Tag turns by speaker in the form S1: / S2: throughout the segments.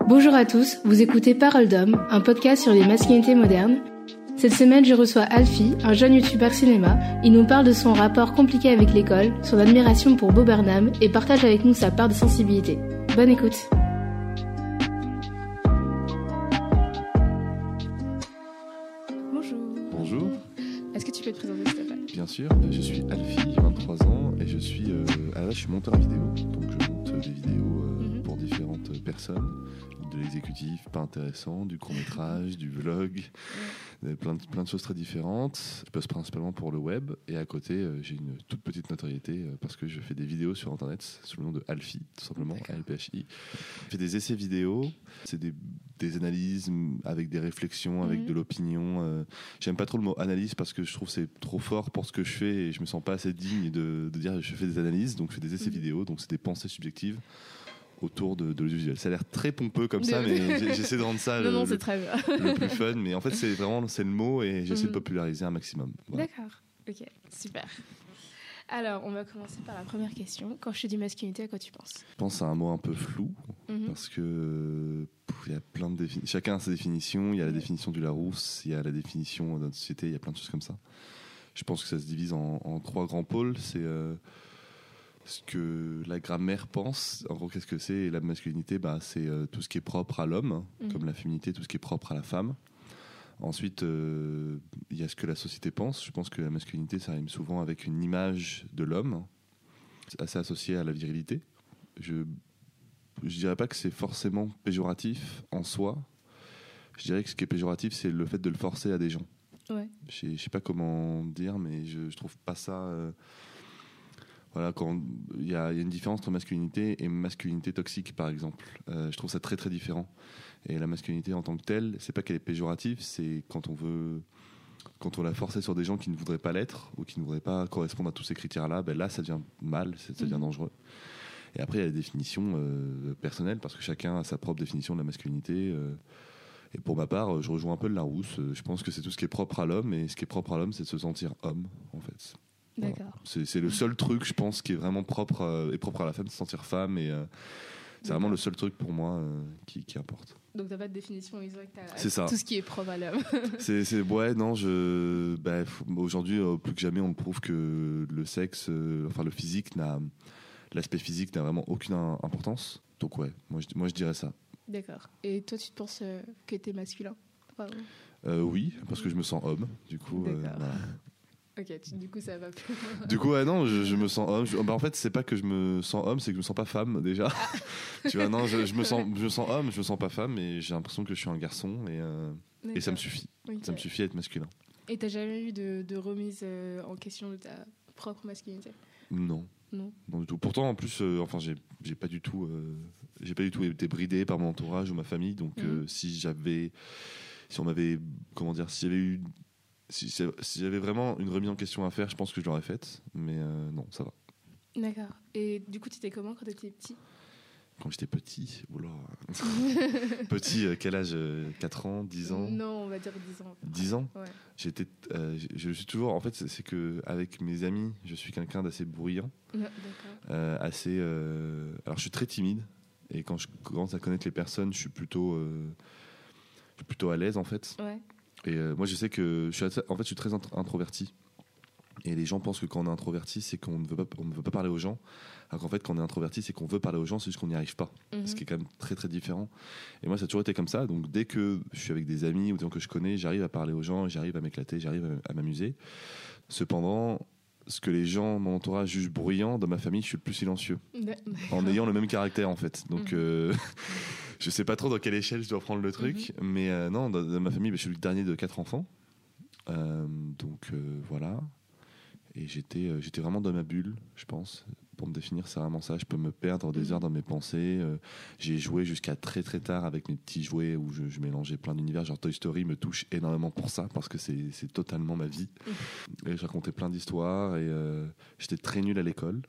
S1: Bonjour à tous, vous écoutez Parole d'homme, un podcast sur les masculinités modernes. Cette semaine, je reçois Alfie, un jeune youtubeur cinéma. Il nous parle de son rapport compliqué avec l'école, son admiration pour Bob Burnham et partage avec nous sa part de sensibilité. Bonne écoute.
S2: Pas intéressant, du court-métrage, du vlog, euh, plein, de, plein de choses très différentes. Je bosse principalement pour le web, et à côté, euh, j'ai une toute petite notoriété euh, parce que je fais des vidéos sur Internet sous le nom de Alfie, tout simplement. A-L-P-H-I. Je fais des essais vidéo, c'est des, des analyses avec des réflexions, avec
S1: Mhm.
S2: de l'opinion. J'aime pas trop le mot analyse parce que je trouve que c'est trop fort pour ce que je fais et je me sens pas assez digne de, de dire je fais des analyses, donc je fais des essais
S1: Mhm.
S2: vidéo, donc c'est des pensées subjectives autour de, de l'audiovisuel. Ça a l'air très pompeux comme ça, mais j'essaie de rendre ça
S1: Non,
S2: le,
S1: non,
S2: le-
S1: c'est très bien.
S2: le plus fun. Mais en fait, c'est vraiment c'est le mot et j'essaie
S1: Mhm.
S2: de populariser un maximum. Voilà.
S1: D'accord, ok, super. Alors, on va commencer par la première question. Quand je te dis masculinité, à quoi tu penses?
S2: Je pense à un mot un peu flou
S1: Mhm.
S2: parce que il y a plein de définitions. Chacun a sa définition. Il y a la définition du Larousse, il y a la définition de notre société. Il y a plein de choses comme ça. Je pense que ça se divise en, en trois grands pôles. C'est euh, ce que la grammaire pense. En gros, qu'est-ce que c'est la masculinité, bah, c'est euh, tout ce qui est propre à l'homme,
S1: Mhm.
S2: comme la féminité, tout ce qui est propre à la femme. Ensuite, euh, il y a ce que la société pense. Je pense que la masculinité, ça rime souvent avec une image de l'homme, C'est assez associée à la virilité. Je je dirais pas que c'est forcément péjoratif en soi. Je dirais que ce qui est péjoratif, c'est le fait de le forcer à des gens.
S1: Ouais.
S2: Je je sais pas comment dire, mais je, je trouve pas ça. euh, Voilà, quand il y, a il y a une différence entre masculinité et masculinité toxique, par exemple. Euh, je trouve ça très très différent. Et la masculinité en tant que telle, c'est pas qu'elle est péjorative, c'est quand on veut, quand on la force sur des gens qui ne voudraient pas l'être ou qui ne voudraient pas correspondre à tous ces critères-là, ben là ça devient mal, ça devient
S1: Mhm.
S2: dangereux. Et après il y a les définitions euh, personnelles parce que chacun a sa propre définition de la masculinité. euh, et pour ma part, je rejoins un peu le Larousse. euh, Je pense que c'est tout ce qui est propre à l'homme, et ce qui est propre à l'homme, c'est de se sentir homme, en fait. Voilà. C'est c'est le seul truc, je pense, qui est vraiment propre, euh, et propre à la femme, de se sentir femme. Et euh, c'est vraiment le seul truc pour moi euh, qui, qui importe.
S1: Donc, t'as pas de définition exacte à
S2: C'est ça.
S1: tout ce qui est propre à l'homme.
S2: C'est c'est- ouais, non, je. bah, Aujourd'hui, plus que jamais, on me prouve que le sexe, enfin le physique, n'a. L'aspect physique n'a vraiment aucune im- importance. Donc, ouais, moi je, moi je dirais ça.
S1: D'accord. Et toi, tu te penses que t'es masculin?
S2: Euh, oui, parce que je me sens homme, du coup. euh,
S1: D'accord. Ok, tu- du coup, ça va plus.
S2: Du coup, ouais, non, je, je me sens homme. Je- bah, en fait, c'est pas que je me sens homme, c'est que je me sens pas femme déjà. tu vois, non, je, je me sens, je me sens homme, je me sens pas femme, et j'ai l'impression que je suis un garçon, et, euh, et ça me suffit. Ça me suffit à être masculin.
S1: Et t'as jamais eu de, de remise euh, en question de ta propre masculinité?
S2: Non,
S1: Non.
S2: non du tout. Pourtant, en plus, euh, enfin, j'ai, pas du tout, euh, j'ai pas du tout été bridé par mon entourage ou ma famille. Donc, euh,
S1: Mhm.
S2: si j'avais, si on m'avait, comment dire, si j'avais eu, si, j'avais vraiment une remise en question à faire, je pense que je l'aurais faite. Mais euh, non, ça va.
S1: D'accord. Et du coup, tu étais comment quand t'étais petit?
S2: Quand j'étais petit, oula. petit, euh, quel âge euh, 4 ans, 10 ans?
S1: Non, on va dire 10 ans.
S2: 10 ans?
S1: Ouais.
S2: J'étais, euh, je- suis toujours. En fait, c'est que avec mes amis, je suis quelqu'un d'assez bruyant,
S1: D'accord.
S2: euh, assez. euh, alors, je suis très timide et quand je commence à connaître les personnes, je suis plutôt, euh, je suis plutôt à l'aise en fait.
S1: Ouais.
S2: Et euh, moi, je sais que je suis, assez- en fait, je suis très int- introverti. Et les gens pensent que quand on est introverti, c'est qu'on ne veut pas, on ne veut pas parler aux gens. Alors qu'en fait, quand on est introverti, c'est qu'on veut parler aux gens, c'est juste qu'on n'y arrive pas
S1: Mhm.
S2: ce qui est quand même très très différent. Et moi, ça a toujours été comme ça. Donc, dès que je suis avec des amis ou des gens que je connais, j'arrive à parler aux gens, j'arrive à m'éclater, j'arrive à- m'amuser. Cependant, ce que les gens, mon entourage, jugent bruyant, dans ma famille, je suis le plus silencieux, en ayant le même caractère en fait. Donc,
S1: Mhm.
S2: euh, je sais pas trop dans quelle échelle je dois prendre le truc, mais euh, non, dans, dans ma famille, bah, je suis le dernier de quatre enfants. Euh, donc euh, voilà. Et j'étais, j'étais vraiment dans ma bulle, je pense. Pour me définir, c'est vraiment ça. Je peux me perdre des
S1: Mhm.
S2: heures dans mes pensées. J'ai joué jusqu'à très très tard avec mes petits jouets où je, je mélangeais plein d'univers. Genre Toy Story me touche énormément pour ça parce que c'est, totalement ma vie. Et je racontais plein d'histoires et j'étais très nul à l'école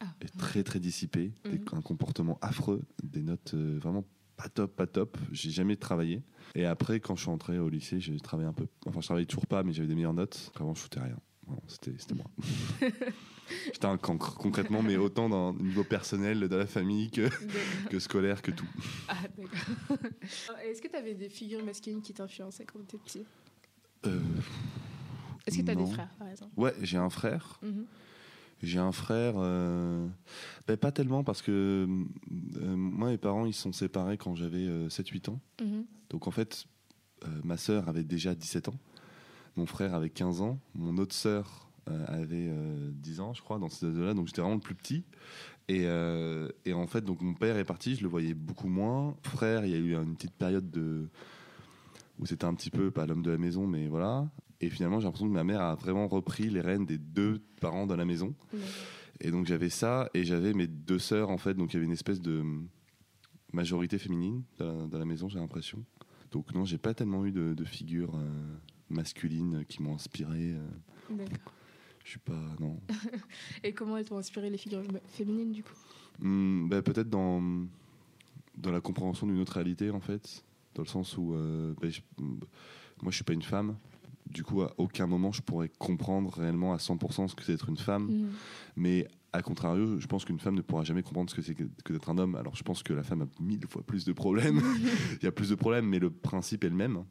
S1: Ah.
S2: et très très dissipé, des-
S1: Mhm.
S2: un comportement affreux, des notes vraiment pas top, pas top. J'ai jamais travaillé. Et après, quand je suis entré au lycée, j'ai travaillé un peu. Enfin, je travaillais toujours pas, mais j'avais des meilleures notes. Avant, je foutais rien. C'était moi. J'étais un cancre, concrètement, mais autant dans le niveau personnel, de la famille que, que scolaire, que tout.
S1: Ah, d'accord. Est-ce que tu avais des figures masculines qui t'influençaient quand tu étais petit?
S2: Euh,
S1: Est-ce que tu as
S2: Non.
S1: des frères, par exemple?
S2: Ouais, j'ai un frère.
S1: Mhm.
S2: J'ai un frère, euh, ben, pas tellement parce que euh, moi, mes parents, ils sont séparés quand j'avais euh, 7-8 ans.
S1: Mhm.
S2: Donc en fait, euh, ma sœur avait déjà 17 ans, mon frère avait 15 ans, mon autre sœur euh, avait euh, 10 ans, je crois, dans ces deux-là, donc j'étais vraiment le plus petit. Et, et en fait, donc mon père est parti, je le voyais beaucoup moins. Frère, il y a eu une petite période de où c'était un petit peu pas l'homme de la maison, mais voilà. Et finalement, j'ai l'impression que ma mère a vraiment repris les rênes des deux parents de la maison. Et donc j'avais ça, et j'avais mes deux sœurs, en fait, donc il y avait une espèce de majorité féminine dans la, dans la maison, j'ai l'impression. Donc non, j'ai pas tellement eu de, de figures euh, masculines qui m'ont inspiré. euh,
S1: D'accord.
S2: je suis pas... Non.
S1: Et comment elles t'ont inspiré les figures féminines, du coup?
S2: Ben, Peut-être dans, dans la compréhension d'une autre réalité, en fait. Dans le sens où... euh, ben, je- moi, je suis pas une femme. Du coup, à aucun moment, je pourrais comprendre réellement à 100% ce que c'est d'être une femme.
S1: Mhm.
S2: Mais à contrario, je pense qu'une femme ne pourra jamais comprendre ce que c'est que que d'être un homme. Alors je pense que la femme a mille fois plus de problèmes. Il y a plus de problèmes, mais le principe est le même.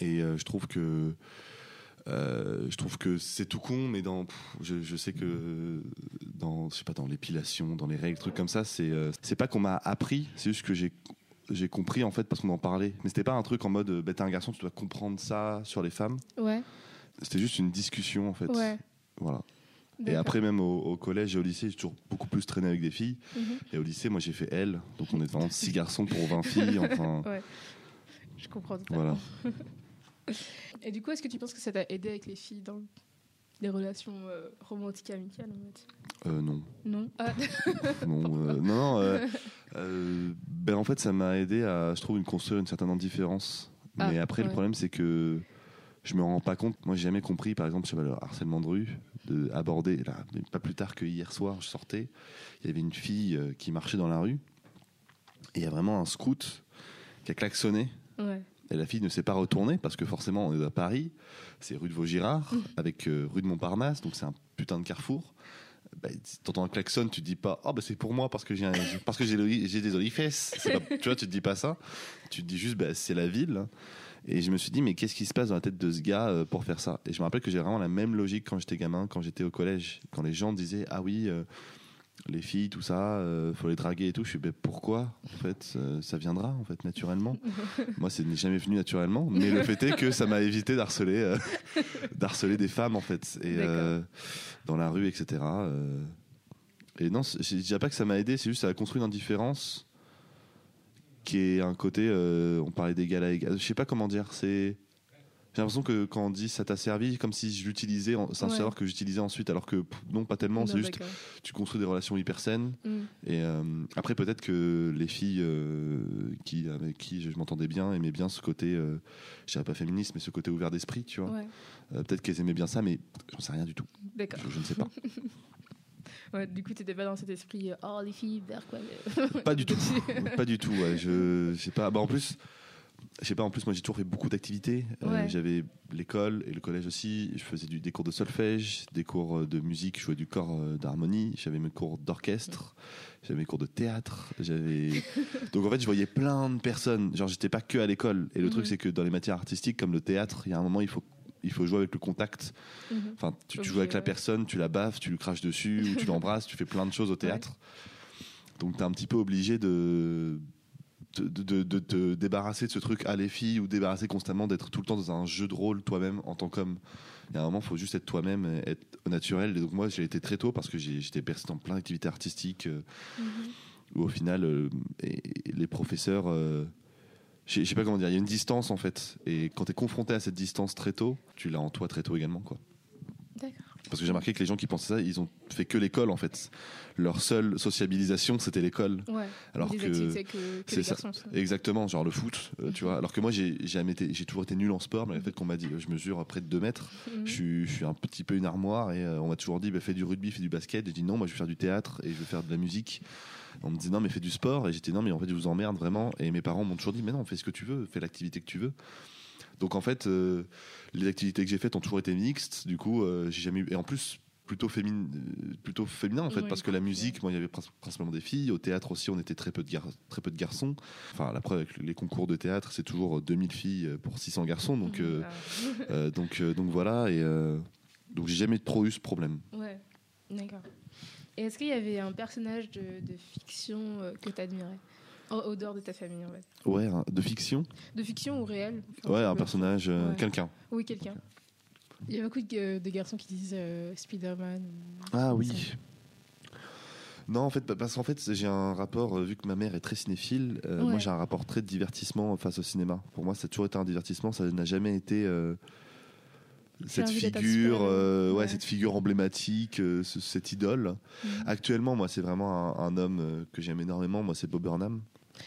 S2: Et euh, je trouve que euh, je trouve que c'est tout con, mais dans pff, je, je sais que dans je sais pas dans l'épilation, dans les règles, trucs comme ça, c'est euh, c'est pas qu'on m'a appris, c'est juste que j'ai j'ai compris en fait parce qu'on en parlait. Mais c'était pas un truc en mode euh, bah, t'es un garçon, tu dois comprendre ça sur les femmes.
S1: Ouais.
S2: C'était juste une discussion en fait.
S1: Ouais.
S2: Voilà. Et après, même au, au collège et au lycée, j'ai toujours beaucoup plus traîné avec des filles.
S1: Mhm.
S2: Et au lycée, moi, j'ai fait L. Donc, on est vraiment 6 garçons pour 20 filles. Enfin,
S1: Ouais. Je comprends totalement.
S2: voilà.
S1: Et du coup, est-ce que tu penses que ça t'a aidé avec les filles dans les relations euh, romantiques et amicales en fait
S2: Euh, non.
S1: Non ah,
S2: Non, euh, non, non. euh, ben, en fait, ça m'a aidé à, je trouve, une construire une certaine indifférence.
S1: Ah,
S2: Mais après,
S1: ouais.
S2: le problème, c'est que je me rends pas compte. Moi, j'ai jamais compris, par exemple, sur le harcèlement de rue, de aborder. Là, pas plus tard que hier soir, je sortais. Il y avait une fille qui marchait dans la rue. Et il y a vraiment un scout qui a klaxonné.
S1: Ouais.
S2: Et la fille ne s'est pas retournée parce que forcément on est à Paris, c'est rue de Vaugirard
S1: Mm.
S2: avec euh, rue de Montparnasse, donc c'est un putain de carrefour. Bah, t'entends un klaxon, tu te dis pas oh bah c'est pour moi parce que j'ai parce que des pas- tu vois, tu te dis pas ça. Tu te dis juste bah c'est la ville. Et je me suis dit mais qu'est-ce qui se passe dans la tête de ce gars euh, pour faire ça? Et je me rappelle que j'ai vraiment la même logique quand j'étais gamin, quand j'étais au collège, quand les gens disaient ah oui. euh, les filles, tout ça, euh, faut les draguer et tout. Je suis, ben pourquoi En fait, euh, ça viendra en fait naturellement. Moi, c'est n'est jamais venu naturellement, mais le fait est que ça m'a évité d'harceler, euh, d'harceler des femmes en fait, et euh, dans la rue, etc. euh. Et non, je dirais pas que ça m'a aidé, c'est juste ça a construit une indifférence qui est un côté. on parlait d'égal à égal. Je sais pas comment dire. C'est j'ai l'impression que quand on dit ça t'a servi, comme si je l'utilisais, c'est un
S1: Ouais.
S2: savoir que j'utilisais ensuite, alors que non, pas tellement. c'est juste tu construis des relations hyper saines.
S1: Mm.
S2: Et euh, après, peut-être que les filles euh, qui, avec qui je, je m'entendais bien aimaient bien ce côté, euh, je dirais pas féministe, mais ce côté ouvert d'esprit, tu vois.
S1: Ouais.
S2: Euh, peut-être qu'elles aimaient bien ça, mais j'en sais rien du tout.
S1: D'accord.
S2: Je, je ne sais pas.
S1: Ouais, du coup, t'étais pas dans cet esprit oh les filles vers quoi mais-
S2: pas du tout. pas du tout. Ouais. Je, je sais pas. Bah, en plus. Je sais pas, en plus, moi j'ai toujours fait beaucoup d'activités. Euh,
S1: Ouais.
S2: J'avais l'école et le collège aussi. Je faisais du, des cours de solfège, des cours euh, de musique, je jouais du corps euh, d'harmonie. J'avais mes cours d'orchestre, j'avais mes cours de théâtre. J'avais. Donc en fait, je voyais plein de personnes. Genre, j'étais pas que à l'école. Et le
S1: Mhm.
S2: truc, c'est que dans les matières artistiques, comme le théâtre, il y a un moment, il faut, il faut jouer avec le contact.
S1: Mhm.
S2: Enfin, tu, joues avec la personne, tu la baffes, tu lui craches dessus, ou tu l'embrasses, tu fais plein de choses au théâtre. Donc, tu es un petit peu obligé de de, te débarrasser de ce truc à les filles ou débarrasser constamment d'être tout le temps dans un jeu de rôle toi-même en tant qu'homme. Il y a un moment, il faut juste être toi-même, et être au naturel. Et donc, moi, j'ai été très tôt parce que j'étais percé dans plein d'activités artistiques euh,
S1: Mhm.
S2: où, au final, euh, et- et les professeurs. euh, je sais je sais pas comment dire, il y a une distance en fait. Et quand tu es confronté à cette distance très tôt, tu l'as en toi très tôt également. quoi.
S1: D'accord.
S2: Parce que j'ai remarqué que les gens qui pensaient ça, ils ont fait que l'école en fait. Leur seule sociabilisation, c'était l'école.
S1: Ouais.
S2: Alors
S1: des
S2: que
S1: que, que
S2: c'est
S1: les
S2: ça. Exactement, genre le foot, euh, tu vois. Alors que moi, j'ai jamais été, j'ai toujours été nul en sport, mais le fait qu'on m'a dit, euh, je mesure près de 2 mètres,
S1: Mhm.
S2: je, suis, je suis un petit peu une armoire, et euh, on m'a toujours dit, bah, fais du rugby, fais du basket. J'ai dit non, moi je veux faire du théâtre et je veux faire de la musique. On me disait non, mais fais du sport, et j'étais non, mais en fait, je vous emmerde vraiment. Et mes parents m'ont toujours dit, mais non, fais ce que tu veux, fais l'activité que tu veux. Donc en fait, euh, les activités que j'ai faites ont toujours été mixtes. Du coup, euh, j'ai jamais eu. Et en plus, plutôt, féminin, euh, plutôt féminin en fait,
S1: Oui,
S2: parce que la musique, moi, il y avait prin- principalement des filles. Au théâtre aussi, on était très peu de, gar- très peu de garçons. Enfin, la preuve avec les concours de théâtre, c'est toujours 2000 filles pour 600 garçons. Donc, euh,
S1: Ah.
S2: euh, donc, euh, donc voilà. Et donc j'ai jamais trop eu ce problème.
S1: Ouais, d'accord. Et est-ce qu'il y avait un personnage de, de fiction que tu admirais au, dehors de ta famille, en fait
S2: Ouais, de fiction.
S1: De fiction ou réel
S2: Ouais, un personnage, euh,
S1: Ouais.
S2: quelqu'un.
S1: Oui, quelqu'un. Il y a beaucoup de, de garçons qui disent euh, Spider-Man.
S2: Ah oui.
S1: ça.
S2: Non, en fait, parce qu'en fait, j'ai un rapport, euh, vu que ma mère est très cinéphile, euh,
S1: Ouais.
S2: moi j'ai un rapport très de divertissement face au cinéma. Pour moi, ça a toujours été un divertissement, ça n'a jamais été cette figure, euh, ouais,
S1: Ouais.
S2: cette figure emblématique, euh, ce- cette idole.
S1: Mhm.
S2: Actuellement, moi, c'est vraiment un, un homme euh, que j'aime énormément. Moi, c'est Bob Burnham,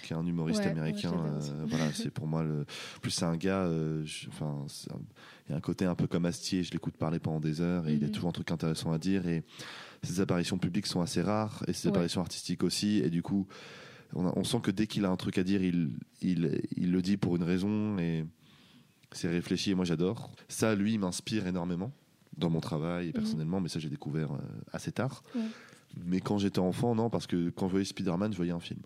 S2: qui est un humoriste
S1: Ouais,
S2: américain. euh, voilà, c'est pour moi le. Plus c'est un gars. euh, je- Enfin, un- il y a un côté un peu comme Astier. Je l'écoute parler pendant des heures et il a
S1: Mhm.
S2: toujours un truc intéressant à dire et ses apparitions publiques sont assez rares et ses
S1: Ouais.
S2: apparitions artistiques aussi. Et du coup, on, a- on sent que dès qu'il a un truc à dire, il, il, il le dit pour une raison et c'est réfléchi. Et moi, j'adore. Ça, lui, il m'inspire énormément dans mon travail et personnellement, mais ça, j'ai découvert euh, assez tard.
S1: Mhm. Ouais.
S2: Mais quand j'étais enfant, non, parce que quand je voyais Spider-Man, je voyais un film.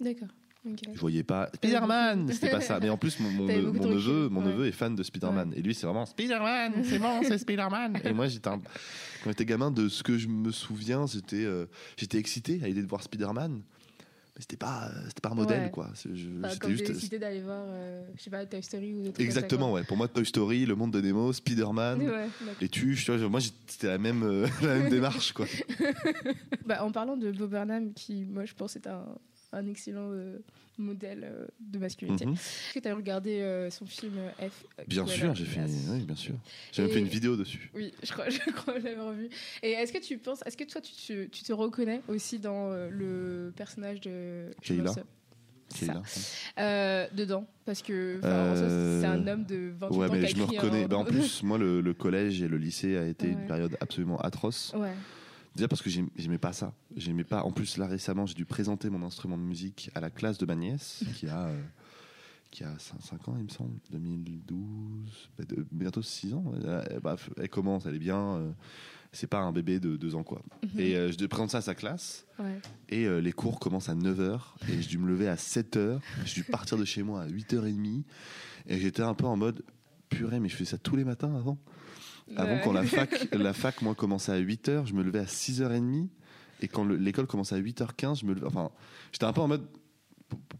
S1: D'accord. ok.
S2: Je voyais pas Spider-Man, c'était pas ça. Mais en plus, mon, neveu, mon
S1: ouais.
S2: neveu est fan de Spider-Man. Et lui, c'est vraiment Spider-Man, c'est bon, c'est Spider-Man. Et moi, j'étais un- quand j'étais gamin, de ce que je me souviens, j'étais euh, j'étais excité à l'idée de voir Spider-Man. Mais c'était pas, euh, c'était pas un modèle,
S1: Ouais.
S2: quoi. Je-
S1: Enfin, j'ai
S2: juste.
S1: décidé d'aller voir, euh, je sais pas, Toy Story ou trucs
S2: Exactement,
S1: comme
S2: ouais. Pour moi, Toy Story, Le Monde de Nemo,
S1: ça,
S2: Spider-Man. Les tuches, tu vois, moi c'était la même, euh, la même démarche quoi.
S1: Bah, en parlant de Bob Burnham, qui, moi, je pense, est un, un excellent euh, modèle euh, de masculinité.
S2: Mhm.
S1: Est-ce que tu as regardé euh, son film F
S2: Bien sûr,
S1: là-
S2: j'ai fait,
S1: là-
S2: oui, bien sûr. J'ai même fait une vidéo dessus.
S1: Oui, je crois, je crois l'avoir vu. Et est-ce que tu penses, est-ce que toi, tu te, tu te reconnais aussi dans le personnage de C'est ça.
S2: Kayla.
S1: Euh, dedans, parce que
S2: Euh,
S1: c'est un homme de 28
S2: Ouais,
S1: ans
S2: mais
S1: qui a
S2: je me
S1: écrit un-
S2: reconnais. Bah, en plus, moi, le, le collège et le lycée a été
S1: Ouais.
S2: une période absolument atroce.
S1: Ouais.
S2: Déjà parce que j'aim- j'aimais pas ça. J'aimais pas. En plus, là récemment, j'ai dû présenter mon instrument de musique à la classe de ma nièce, qui a, euh, qui a 5, ans, il me semble, 2012, bah, de- bientôt 6 ans. ouais. Euh, bah, elle commence, elle est bien. euh, c'est pas un bébé de 2 ans, quoi.
S1: Mhm.
S2: Et euh, je présente ça à sa classe.
S1: Ouais.
S2: Et euh, les cours commencent à 9h et j'ai dû me lever à 7h. J'ai dû partir de chez moi à 8h30. Et j'étais un peu en mode purée, mais je fais ça tous les matins avant. Avant quand la fac, la fac, moi, commençait à 8h, je me levais à 6h30. Et quand le- l'école commençait à 8h15, je me levais. Enfin, j'étais un peu en mode.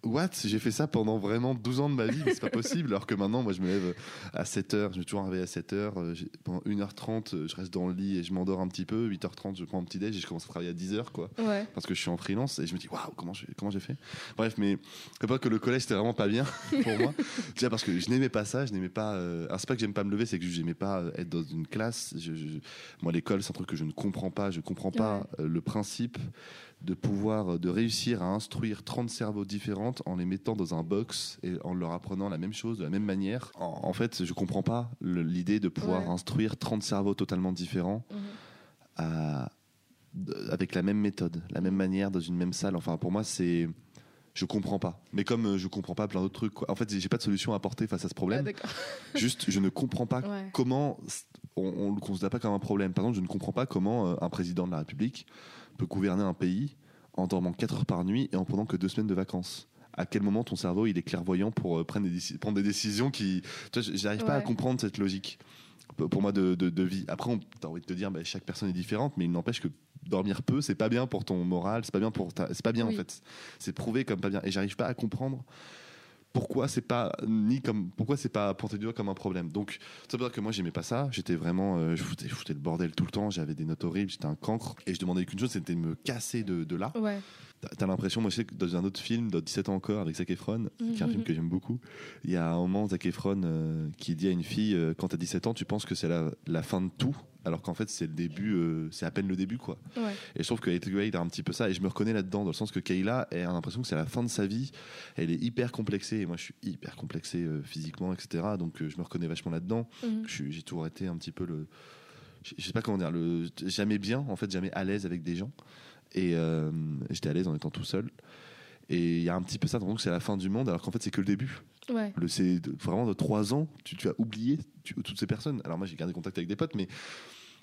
S2: What? J'ai fait ça pendant vraiment 12 ans de ma vie, mais c'est pas possible. Alors que maintenant, moi, je me lève à 7h, je me suis toujours réveillé à 7h. euh, Pendant 1h30, euh, je reste dans le lit et je m'endors un petit peu. 8h30, je prends un petit déj et je commence à travailler à 10h, quoi
S1: Ouais.
S2: parce que je suis en freelance et je me dis waouh comment j'ai comment j'ai fait? Bref mais c'est pas que le collège c'était vraiment pas bien pour moi déjà parce que je n'aimais pas ça je n'aimais pas euh, alors c'est pas que j'aime pas me lever c'est que j'aimais pas euh, être dans une classe Je- je- moi l'école c'est un truc que je ne comprends pas je comprends pas le principe de pouvoir euh, de réussir à instruire 30 cerveaux différentes en les mettant dans un box et en leur apprenant la même chose de la même manière en, en fait je comprends pas l'idée de pouvoir
S1: Ouais.
S2: instruire 30 cerveaux totalement différents
S1: Mhm.
S2: à- de- avec la même méthode, la même manière, dans une même salle. Enfin, pour moi, c'est. Je comprends pas. Mais comme euh, je comprends pas plein d'autres trucs, quoi. en fait, j'ai pas de solution à apporter face à ce
S1: Ah,
S2: problème.
S1: d'accord.
S2: Juste, je ne comprends pas
S1: Ouais.
S2: comment. On, on le considère pas comme un problème. Par exemple, je ne comprends pas comment euh, un président de la République peut gouverner un pays en dormant 4 heures par nuit et en prenant que 2 semaines de vacances. À quel moment ton cerveau il est clairvoyant pour euh, prendre, des, prendre des décisions qui. J'arrive pas à comprendre cette logique pour moi de, de- de vie. Après, on t'as envie de te dire, bah, chaque personne est différente, mais il n'empêche que dormir peu, c'est pas bien pour ton moral, c'est pas bien pour ta- c'est pas bien
S1: Oui.
S2: en fait. C'est prouvé comme pas bien. Et j'arrive pas à comprendre pourquoi c'est pas ni comme pourquoi c'est pas pointé du doigt comme un problème? Donc ça veut dire que moi j'aimais pas ça. J'étais vraiment, euh, je, foutais, je foutais le bordel tout le temps. J'avais des notes horribles. J'étais un cancre et je demandais qu'une chose, c'était de me casser de, de là.
S1: Ouais.
S2: T'as- l'impression, moi je sais que dans un autre film, dans 17 ans encore, avec Zac Efron, qui est un film que j'aime beaucoup, il y a un moment, Zac Efron euh, qui dit à une fille, euh, quand t'as 17 ans, tu penses que c'est la, la fin de tout, alors qu'en fait c'est le début, euh, c'est à peine le début quoi.
S1: Ouais.
S2: Et je trouve que Hathaway il a un petit peu ça, et je me reconnais là-dedans, dans le sens que Kayla elle a l'impression que c'est la fin de sa vie, elle est hyper complexée, et moi je suis hyper complexé euh, physiquement, etc. Donc euh, je me reconnais vachement là-dedans.
S1: Mhm.
S2: J'ai toujours été un petit peu le. Je sais pas comment dire, le, jamais bien, en fait, jamais à l'aise avec des gens. Et j'étais à l'aise en étant tout seul. Et il y a un petit peu ça, donc c'est la fin du monde, alors qu'en fait c'est que le début.
S1: Ouais.
S2: Le, c'est vraiment de trois ans, tu, tu as oublié tu- toutes ces personnes. Alors moi j'ai gardé contact avec des potes, mais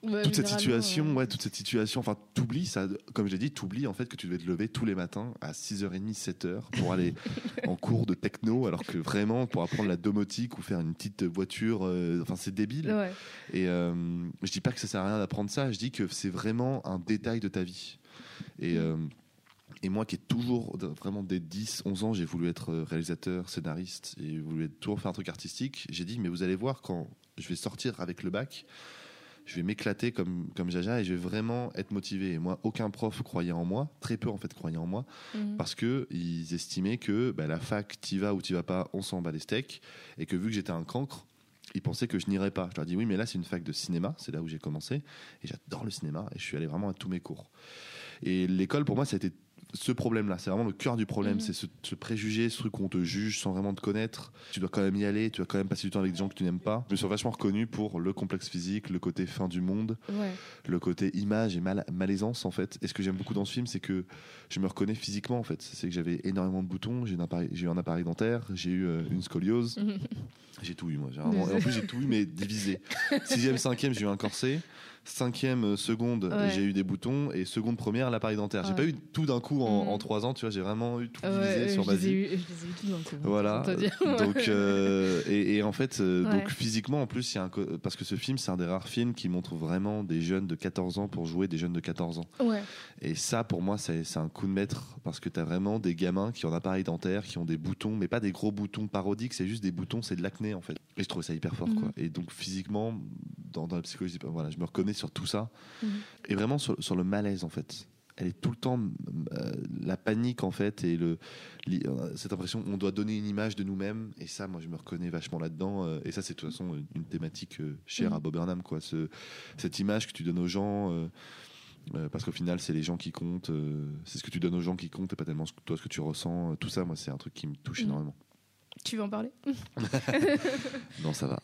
S1: Ouais,
S2: toute cette situation, ouais, toute cette situation, enfin, t'oublies ça, comme je l'ai dit, t'oublies en fait que tu devais te lever tous les matins à 6h30, 7h pour aller en cours de techno, alors que vraiment, pour apprendre la domotique ou faire une petite voiture, euh, enfin, c'est débile. Et euh, je dis pas que ça sert à rien d'apprendre ça, je dis que c'est vraiment un détail de ta vie. Et, euh, et moi qui ai toujours, vraiment dès 10, 11 ans, j'ai voulu être euh, réalisateur, scénariste, et voulu être- toujours faire un truc artistique, j'ai dit, mais vous allez voir, quand je vais sortir avec le bac, je vais m'éclater comme, comme Jaja et je vais vraiment être motivé. Et moi, aucun prof croyait en moi, très peu en fait croyait en moi,
S1: Mhm.
S2: parce que ils estimaient que bah, la fac, t'y vas ou t'y vas pas, on s'en bat les steaks, et que vu que j'étais un cancre, ils pensaient que je n'irais pas. Je leur dis oui, mais là c'est une fac de cinéma, c'est là où j'ai commencé, et j'adore le cinéma, et je suis allé vraiment à tous mes cours. Et l'école pour moi, ça a été ce problème-là, c'est vraiment le cœur du problème,
S1: Mhm.
S2: c'est ce, ce préjugé, ce truc où on te juge sans vraiment te connaître. Tu dois quand même y aller, tu dois quand même passer du temps avec des gens que tu n'aimes pas. Je me suis vachement reconnu pour le complexe physique, le côté fin du monde,
S1: Ouais.
S2: le côté image et mal- malaisance en fait. Et ce que j'aime beaucoup dans ce film, c'est que je me reconnais physiquement en fait. C'est que j'avais énormément de boutons, j'ai eu un appareil dentaire, j'ai eu euh, une scoliose,
S1: Mhm.
S2: j'ai tout eu moi. J'ai vraiment- et en plus j'ai tout eu mais divisé. Sixième, cinquième, j'ai eu un corset. Cinquième, euh, seconde,
S1: Ouais.
S2: j'ai eu des boutons et seconde, première, l'appareil dentaire. J'ai
S1: Ouais.
S2: pas eu tout d'un coup en,
S1: Mhm.
S2: en trois ans, tu vois. J'ai vraiment eu tout divisé
S1: ouais,
S2: sur
S1: je
S2: ma
S1: les ai
S2: vie.
S1: eu, je les ai eu tous dans le coup.
S2: Voilà.
S1: dire.
S2: Donc euh, et, et en fait, euh,
S1: Ouais.
S2: donc physiquement en plus, y a un parce que ce film, c'est un des rares films qui montre vraiment des jeunes de 14 ans pour jouer des jeunes de 14 ans.
S1: Ouais.
S2: Et ça, pour moi, c'est un coup de maître parce que tu as vraiment des gamins qui ont un appareil dentaire, qui ont des boutons, mais pas des gros boutons parodiques, c'est juste des boutons, c'est de l'acné en fait. Et je trouve ça hyper fort,
S1: Mhm.
S2: quoi. Et donc physiquement, dans, dans la psychologie, voilà, je me reconnais sur tout ça.
S1: Mhm.
S2: Et vraiment sur, sur le malaise en fait. Elle est tout le temps euh, la panique en fait et le euh, cette impression on doit donner une image de nous-mêmes et ça moi je me reconnais vachement là-dedans euh, et ça c'est de toute façon une thématique euh, chère à Bob Burnham quoi ce, cette image que tu donnes aux gens parce qu'au final c'est les gens qui comptent c'est ce que tu donnes aux gens qui comptent et pas tellement ce que- toi ce que tu ressens tout ça moi c'est un truc qui me touche
S1: Mhm.
S2: énormément.
S1: Tu veux en parler?
S2: Non ça va.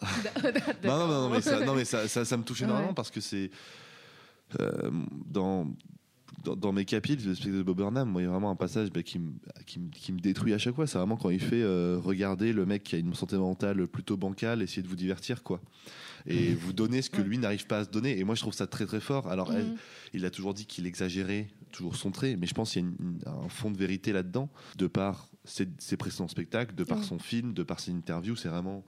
S2: Non, non, non, non, mais ça, non, mais ça, ça, ça me touche énormément
S1: Ouais.
S2: parce que c'est euh, dans, dans dans mes capitales le spectacle de Bob Burnham, moi il y a vraiment un passage bah, qui, me, qui, me, qui me détruit à chaque fois. C'est vraiment quand il fait euh, regarder le mec qui a une santé mentale plutôt bancale, essayer de vous divertir quoi, et vous donner ce que
S1: Ouais.
S2: lui n'arrive pas à se donner. Et moi je trouve ça très très fort. Alors elle,
S1: Mhm.
S2: il a toujours dit qu'il exagérait, toujours son trait, mais je pense qu'il y a une- une- un fond de vérité là-dedans, de par ses, ses précédents spectacles, de par son film, de par ses interviews. C'est vraiment,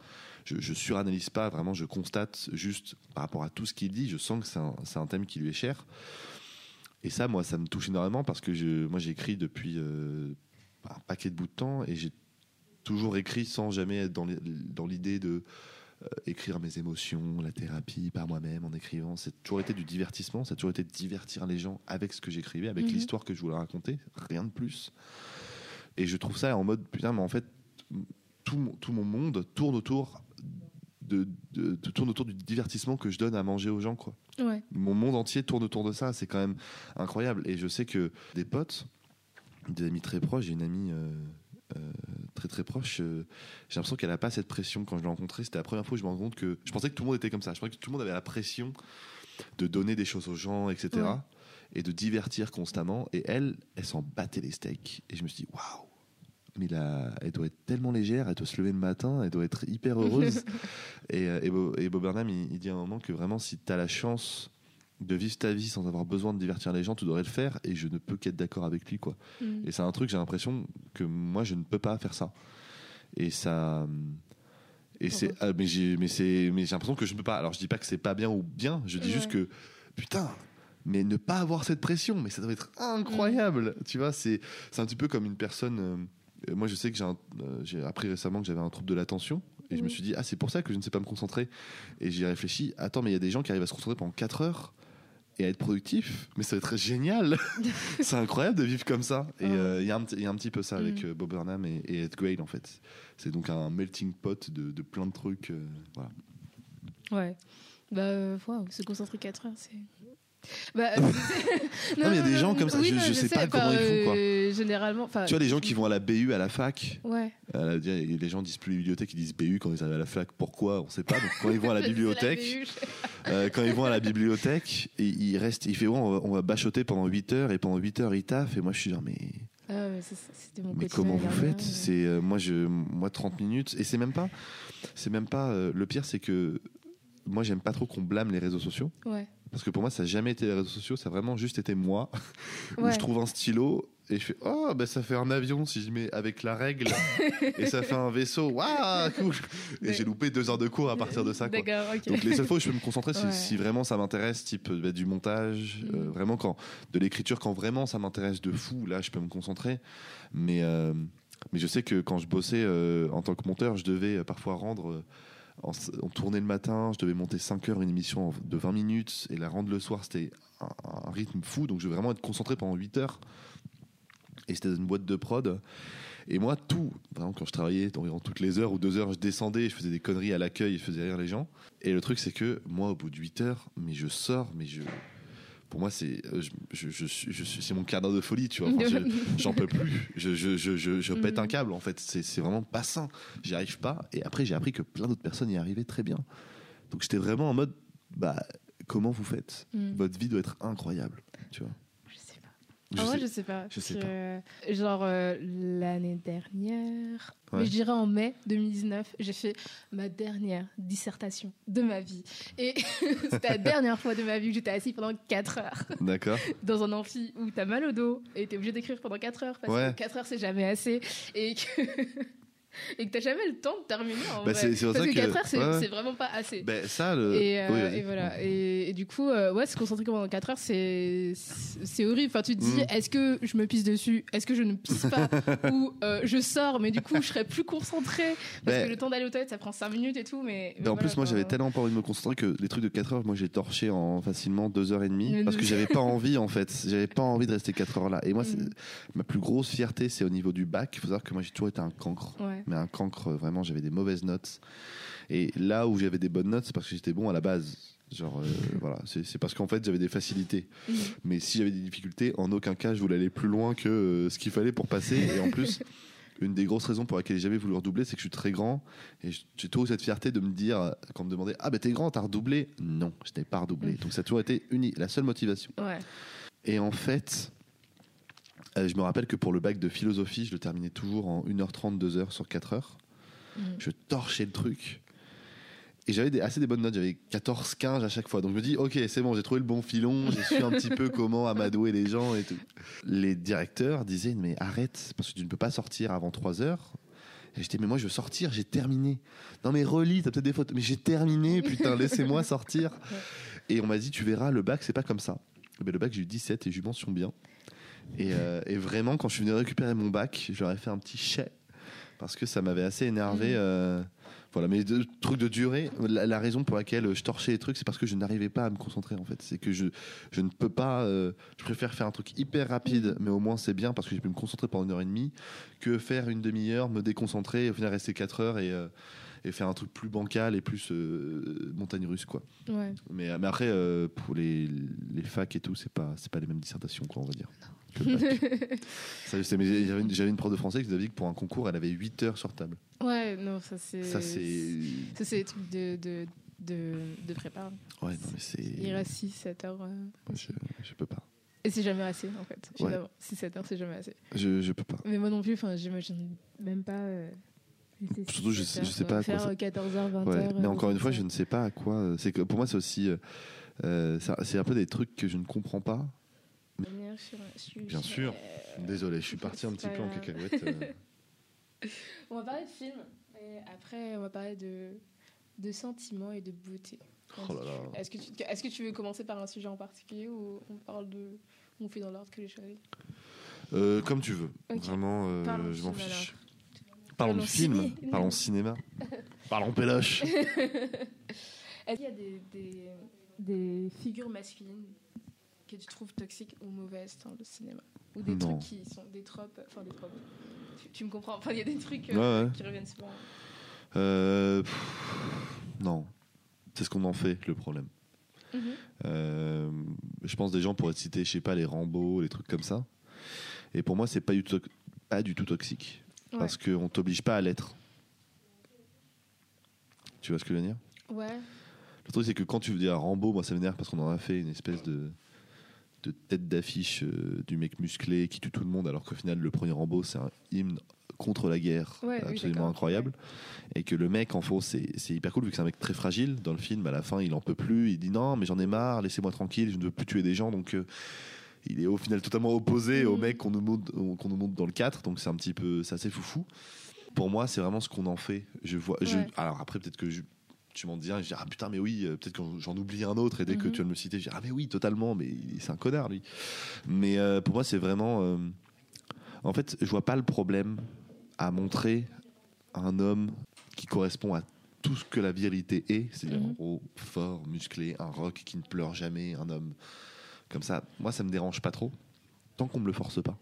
S2: je, je suranalyse pas, vraiment, je constate juste par rapport à tout ce qu'il dit, je sens que c'est un, c'est un thème qui lui est cher. Et ça, moi, ça me touche énormément parce que je, moi, j'écris depuis euh, un paquet de bout de temps et j'ai toujours écrit sans jamais être dans l'idée de euh, écrire mes émotions, la thérapie par moi-même en écrivant. C'est toujours été du divertissement, ça a toujours été de divertir les gens avec ce que j'écrivais, avec
S1: Mhm.
S2: l'histoire que je voulais raconter, rien de plus. Et je trouve ça en mode putain, mais en fait, tout, tout mon monde tourne autour de, de- de- tourne autour du divertissement que je donne à manger aux gens, quoi.
S1: Ouais.
S2: Mon monde entier tourne autour de ça, c'est quand même incroyable. Et je sais que des potes, des amis très proches, j'ai une amie euh, euh, très très proche, euh, j'ai l'impression qu'elle n'a pas cette pression quand je l'ai rencontrée. C'était la première fois que je me rends compte que je pensais que tout le monde était comme ça. Je pensais que tout le monde avait la pression de donner des choses aux gens, etc.
S1: Ouais.
S2: Et de divertir constamment. Et elle, elle s'en battait les steaks. Et je me suis dit, waouh! Mais elle doit être tellement légère, elle doit se lever le matin, elle doit être hyper heureuse. et, euh, et, Bo- et Bob Burnham, il, il dit à un moment que vraiment, si tu as la chance de vivre ta vie sans avoir besoin de divertir les gens, tu devrais le faire. Et je ne peux qu'être d'accord avec lui, quoi.
S1: Mhm.
S2: Et c'est un truc, j'ai l'impression que moi, je ne peux pas faire ça. Et ça. Et c'est, ah, mais j'ai, mais c'est, mais j'ai l'impression que je ne peux pas. Alors, je dis pas que c'est pas bien ou bien. Je dis
S1: Ouais.
S2: juste que, putain, mais ne pas avoir cette pression, mais ça doit être incroyable. Tu vois, c'est, c'est un petit peu comme une personne. Moi, je sais que j'ai, euh, j'ai appris récemment que j'avais un trouble de l'attention. Et je me suis dit, ah, c'est pour ça que je ne sais pas me concentrer. Et j'y réfléchi. Attends, mais il y a des gens qui arrivent à se concentrer pendant 4 heures et à être productifs. Mais ça va être génial. c'est incroyable de vivre comme ça. Et euh, il y, a un petit- il y a un petit peu ça avec
S1: Mhm.
S2: euh, Bob Burnham et, et Ed Grade, en fait. C'est donc un melting pot de, de plein de trucs. euh, voilà.
S1: Ouais. Bah, se concentrer 4 heures, c'est. Bah,
S2: Non, mais il y a des gens comme ça, je- je sais pas comment ils font, quoi.
S1: euh, généralement.
S2: Tu vois, les gens qui vont à la BU à la fac,
S1: Ouais.
S2: euh, les gens disent plus les bibliothèques, ils disent BU quand ils arrivent à la fac. Pourquoi? On sait pas. Donc quand ils vont à la bibliothèque,
S1: la.
S2: Euh, quand ils vont à la bibliothèque, et ils restent, il fait on va, on va bachoter pendant 8 heures et pendant 8 heures ils taffent et moi je suis genre mais
S1: Ah mais mon
S2: comment vous faites? C'est euh, moi je moi 30 minutes et c'est même pas c'est même pas euh, le pire c'est que moi j'aime pas trop qu'on blâme les réseaux sociaux
S1: Ouais.
S2: Parce que pour moi ça n'a jamais été les réseaux sociaux, ça a vraiment juste été moi où
S1: Ouais.
S2: je trouve un stylo et je fais oh bah ça fait un avion si je mets avec la règle et ça fait un vaisseau waouh cool et j'ai loupé deux heures de cours à partir de ça quoi. Donc les seules fois où je peux me concentrer,
S1: Ouais.
S2: si vraiment ça m'intéresse, type bah, du montage, euh,
S1: Mhm.
S2: vraiment quand de l'écriture, quand vraiment ça m'intéresse de fou, là je peux me concentrer. Mais euh, mais je sais que quand je bossais euh, en tant que monteur, je devais parfois rendre. On tournait le matin, je devais monter 5 heures une émission de 20 minutes et la rendre le soir, c'était un, rythme fou. Donc je devais vraiment être concentré pendant 8 heures. Et c'était une boîte de prod. Et moi, tout, vraiment, quand je travaillais environ toutes les heures ou deux heures, je descendais, je faisais des conneries à l'accueil, je faisais rire les gens. Et le truc, c'est que moi, au bout de 8 heures, mais je sors, mais je. Pour moi, c'est euh, je, je, je suis- je suis- c'est mon cadre de folie, tu vois. Enfin, J'en peux plus. Je, je, je, je, je pète un câble, en fait. C'est c'est vraiment pas sain. J'y arrive pas. Et après, j'ai appris que plein d'autres personnes y arrivaient très bien. Donc, j'étais vraiment en mode, bah, comment vous faites?
S1: Mm.
S2: Votre vie doit être incroyable, tu vois.
S1: Je sais pas.
S2: Je sais-
S1: je sais pas.
S2: je sais
S1: que, Genre, euh, l'année dernière,
S2: Ouais.
S1: mais je dirais en mai 2019, j'ai fait ma dernière dissertation de ma vie. Et c'était la dernière fois de ma vie que j'étais assis pendant 4 heures
S2: D'accord.
S1: dans un amphi où t'as mal au dos et t'es obligé d'écrire pendant 4 heures parce
S2: Ouais.
S1: que 4 heures c'est jamais assez et que. Et que t'as jamais le temps de terminer en
S2: Bah,
S1: vrai.
S2: c'est- c'est
S1: Parce
S2: ça
S1: que
S2: que-
S1: 4 heures, c'est
S2: ouais, ouais.
S1: c'est vraiment pas assez.
S2: Ben, ça, le.
S1: Et, euh,
S2: oui,
S1: et voilà. Et, et du coup, euh, ouais, se concentrer pendant 4 heures, c'est c'est horrible. Enfin, tu te dis,
S2: Mm.
S1: est-ce que je me pisse dessus? Est-ce que je ne pisse pas? Ou euh, je sors, mais du coup, je serais plus concentrée parce
S2: Ben-
S1: que le temps d'aller aux toilettes, ça prend 5 minutes et tout. Mais, mais
S2: Ben, en
S1: voilà,
S2: plus, moi, j'avais tellement pas envie de me concentrer que les trucs de 4 heures, moi, j'ai torché en facilement 2 heures et demie
S1: Mais
S2: parce
S1: nous-
S2: que j'avais pas envie, en fait. J'avais pas envie de rester 4 heures là. Et moi,
S1: Mhm.
S2: ma plus grosse fierté, c'est au niveau du bac. Il faut savoir que moi, j'ai toujours été un cancre.
S1: Ouais.
S2: Mais un cancre, vraiment, j'avais des mauvaises notes. Et là où j'avais des bonnes notes, c'est parce que j'étais bon à la base. Genre, euh, voilà, c'est parce qu'en fait, j'avais des facilités. Mais si j'avais des difficultés, en aucun cas, je voulais aller plus loin que euh, ce qu'il fallait pour passer. Et en plus, une des grosses raisons pour laquelle j'ai jamais voulu redoubler, c'est que je suis très grand. Et j'ai toujours eu cette fierté de me dire, quand on me demandait Ah, ben t'es grand, t'as redoublé? Non, je n'ai pas redoublé. Donc ça a toujours été uni, la seule motivation.
S1: Ouais.
S2: Et en fait, euh, je me rappelle que pour le bac de philosophie, je le terminais toujours en 1h30, 2h sur 4 heures.
S1: Mhm.
S2: Je torchais le truc. Et j'avais des- assez des bonnes notes, j'avais 14, 15 à chaque fois. Donc je me dis, ok, c'est bon, j'ai trouvé le bon filon, j'ai su un petit peu comment amadouer les gens et tout. Les directeurs disaient, mais arrête, parce que tu ne peux pas sortir avant 3 heures. Et j'étais, mais moi je veux sortir, j'ai terminé. Non mais relis, t'as peut-être des fautes. Mais j'ai terminé, putain, laissez-moi sortir. Et on m'a dit, tu verras, le bac, c'est pas comme ça. Ben, le bac, j'ai eu 17 et j'ai eu mention bien. Et, euh, et vraiment, quand je suis venu récupérer mon bac, ai fait un petit chais parce que ça m'avait assez énervé.
S1: Mhm.
S2: euh, voilà, mais de, truc de durée, la, la raison pour laquelle je torchais les trucs, c'est parce que je n'arrivais pas à me concentrer en fait. C'est que je, je ne peux pas. euh, je préfère faire un truc hyper rapide, mais au moins c'est bien parce que je peux me concentrer pendant une heure et demie, que faire une demi-heure, me déconcentrer, et au final rester 4 heures et, euh, et faire un truc plus bancal et plus montagne russe quoi.
S1: Ouais.
S2: Mais, mais après, pour les, les facs et tout, c'est pas, c'est pas les mêmes dissertations, quoi, on va dire. Que J'avais une, prof de français qui nous avait dit que pour un concours, elle avait 8 heures sur table.
S1: Ouais, non, ça c'est.
S2: Ça, c'est.
S1: Ça, c'est des trucs de, de, de, de prépa.
S2: Ouais, non, mais c'est.
S1: Il reste 6, 7 heures. euh,
S2: je, je peux pas.
S1: Et c'est jamais assez, en fait.
S2: Ouais.
S1: Finalement, 6, 7 heures, c'est jamais assez.
S2: Je, je peux pas.
S1: Mais moi non plus, j'imagine même pas. euh,
S2: Surtout, je
S1: 6,
S2: sais-
S1: 7
S2: je sais pas à quoi
S1: Faire
S2: ça-
S1: 14 heures, 20
S2: Ouais. Mais
S1: euh,
S2: encore une fois, je ne sais pas à quoi. euh, C'est que pour moi, c'est aussi. euh, euh, c'est un peu des trucs que je ne comprends pas.
S1: Revenir sur un sujet.
S2: Bien sûr. Désolé, je suis parti un petit peu en cacahuète. euh.
S1: On va parler de films. Et après, on va parler de, de sentiments et de beauté.
S2: Oh là là.
S1: Est-ce que, tu, est-ce que tu veux commencer par un sujet en particulier ou on parle de. On fait dans l'ordre que les choisis
S2: Euh, comme tu veux.
S1: Ok.
S2: Vraiment, euh, je m'en
S1: film,
S2: fiche.
S1: alors.
S2: Parlons de film,
S1: ciné.
S2: parlons cinéma, parlons péloche.
S1: Est-ce qu'il y a des, des, des figures masculines? Que tu trouves toxiques ou mauvaises dans le cinéma Ou des
S2: Non.
S1: trucs qui sont des tropes. Enfin, des tropes. Tu, tu me comprends Enfin, il y a des trucs euh,
S2: ouais.
S1: qui reviennent souvent.
S2: Euh, pff, non, c'est ce qu'on en fait le problème.
S1: Mhm.
S2: Euh, je pense des gens pourraient citer, je sais pas, les Rambo, les trucs comme ça. Et pour moi, c'est pas du tout, pas du tout toxique.
S1: Ouais.
S2: Parce qu'on t'oblige pas à l'être. Tu vois ce que je veux dire?
S1: Ouais.
S2: Le truc, c'est que quand tu veux dire Rambo, moi ça m'énerve parce qu'on en a fait une espèce de, de tête d'affiche euh, du mec musclé qui tue tout le monde, alors qu'au final, le premier Rambo, c'est un hymne contre la guerre
S1: Ouais,
S2: absolument incroyable. Et que le mec, en faux, c'est hyper cool, vu que c'est un mec très fragile. Dans le film, à la fin, il en peut plus. Il dit non, mais j'en ai marre, laissez-moi tranquille, je ne veux plus tuer des gens. Donc. euh, il est au final totalement opposé au
S1: Mhm.
S2: mec qu'on nous, montre- qu'on nous montre dans le 4, donc c'est un petit peu, c'est assez foufou. Pour moi, c'est vraiment ce qu'on en fait. Je vois, je- alors après, peut-être que je- tu m'en dis un, je dis ah putain, mais oui, euh, peut-être que j'en oublie un autre, et dès que
S1: Mhm.
S2: tu vas me le citer, je dis ah mais oui, totalement, mais c'est un connard lui. Mais euh, pour moi, c'est vraiment. euh, en fait, je vois pas le problème à montrer un homme qui correspond à tout ce que la virilité est, c'est-à-dire
S1: Mhm.
S2: gros fort, musclé, un rock qui ne pleure jamais, un homme comme ça. Moi, ça me dérange pas trop, tant qu'on me le force pas.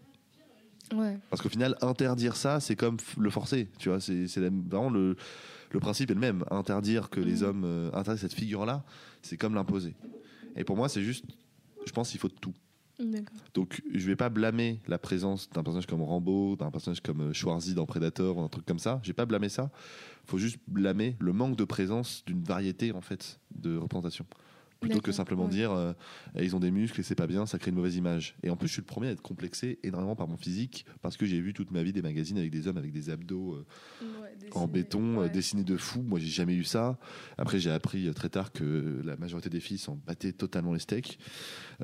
S1: Ouais.
S2: Parce qu'au final, interdire ça, c'est comme le forcer. Tu vois, c'est vraiment le, le principe est le même. Interdire que les
S1: Mhm.
S2: hommes, euh, interdire cette figure-là, c'est comme l'imposer. Et pour moi, c'est juste, je pense qu'il faut de tout. Donc, je vais pas blâmer la présence d'un personnage comme Rambo, d'un personnage comme euh, Schwarzy dans Predator, ou un truc comme ça. Je vais pas blâmer ça. faut juste blâmer le manque de présence d'une variété, en fait, de représentation. Plutôt que simplement
S1: ouais.
S2: dire euh, ils ont des muscles et c'est pas bien, ça crée une mauvaise image. Et en plus, je suis le premier à être complexé énormément par mon physique parce que j'ai vu toute ma vie des magazines avec des hommes avec des abdos euh, en béton euh, dessinés de fou. Moi, j'ai jamais eu ça. Après, j'ai appris très tard que la majorité des filles s'en battaient totalement les steaks.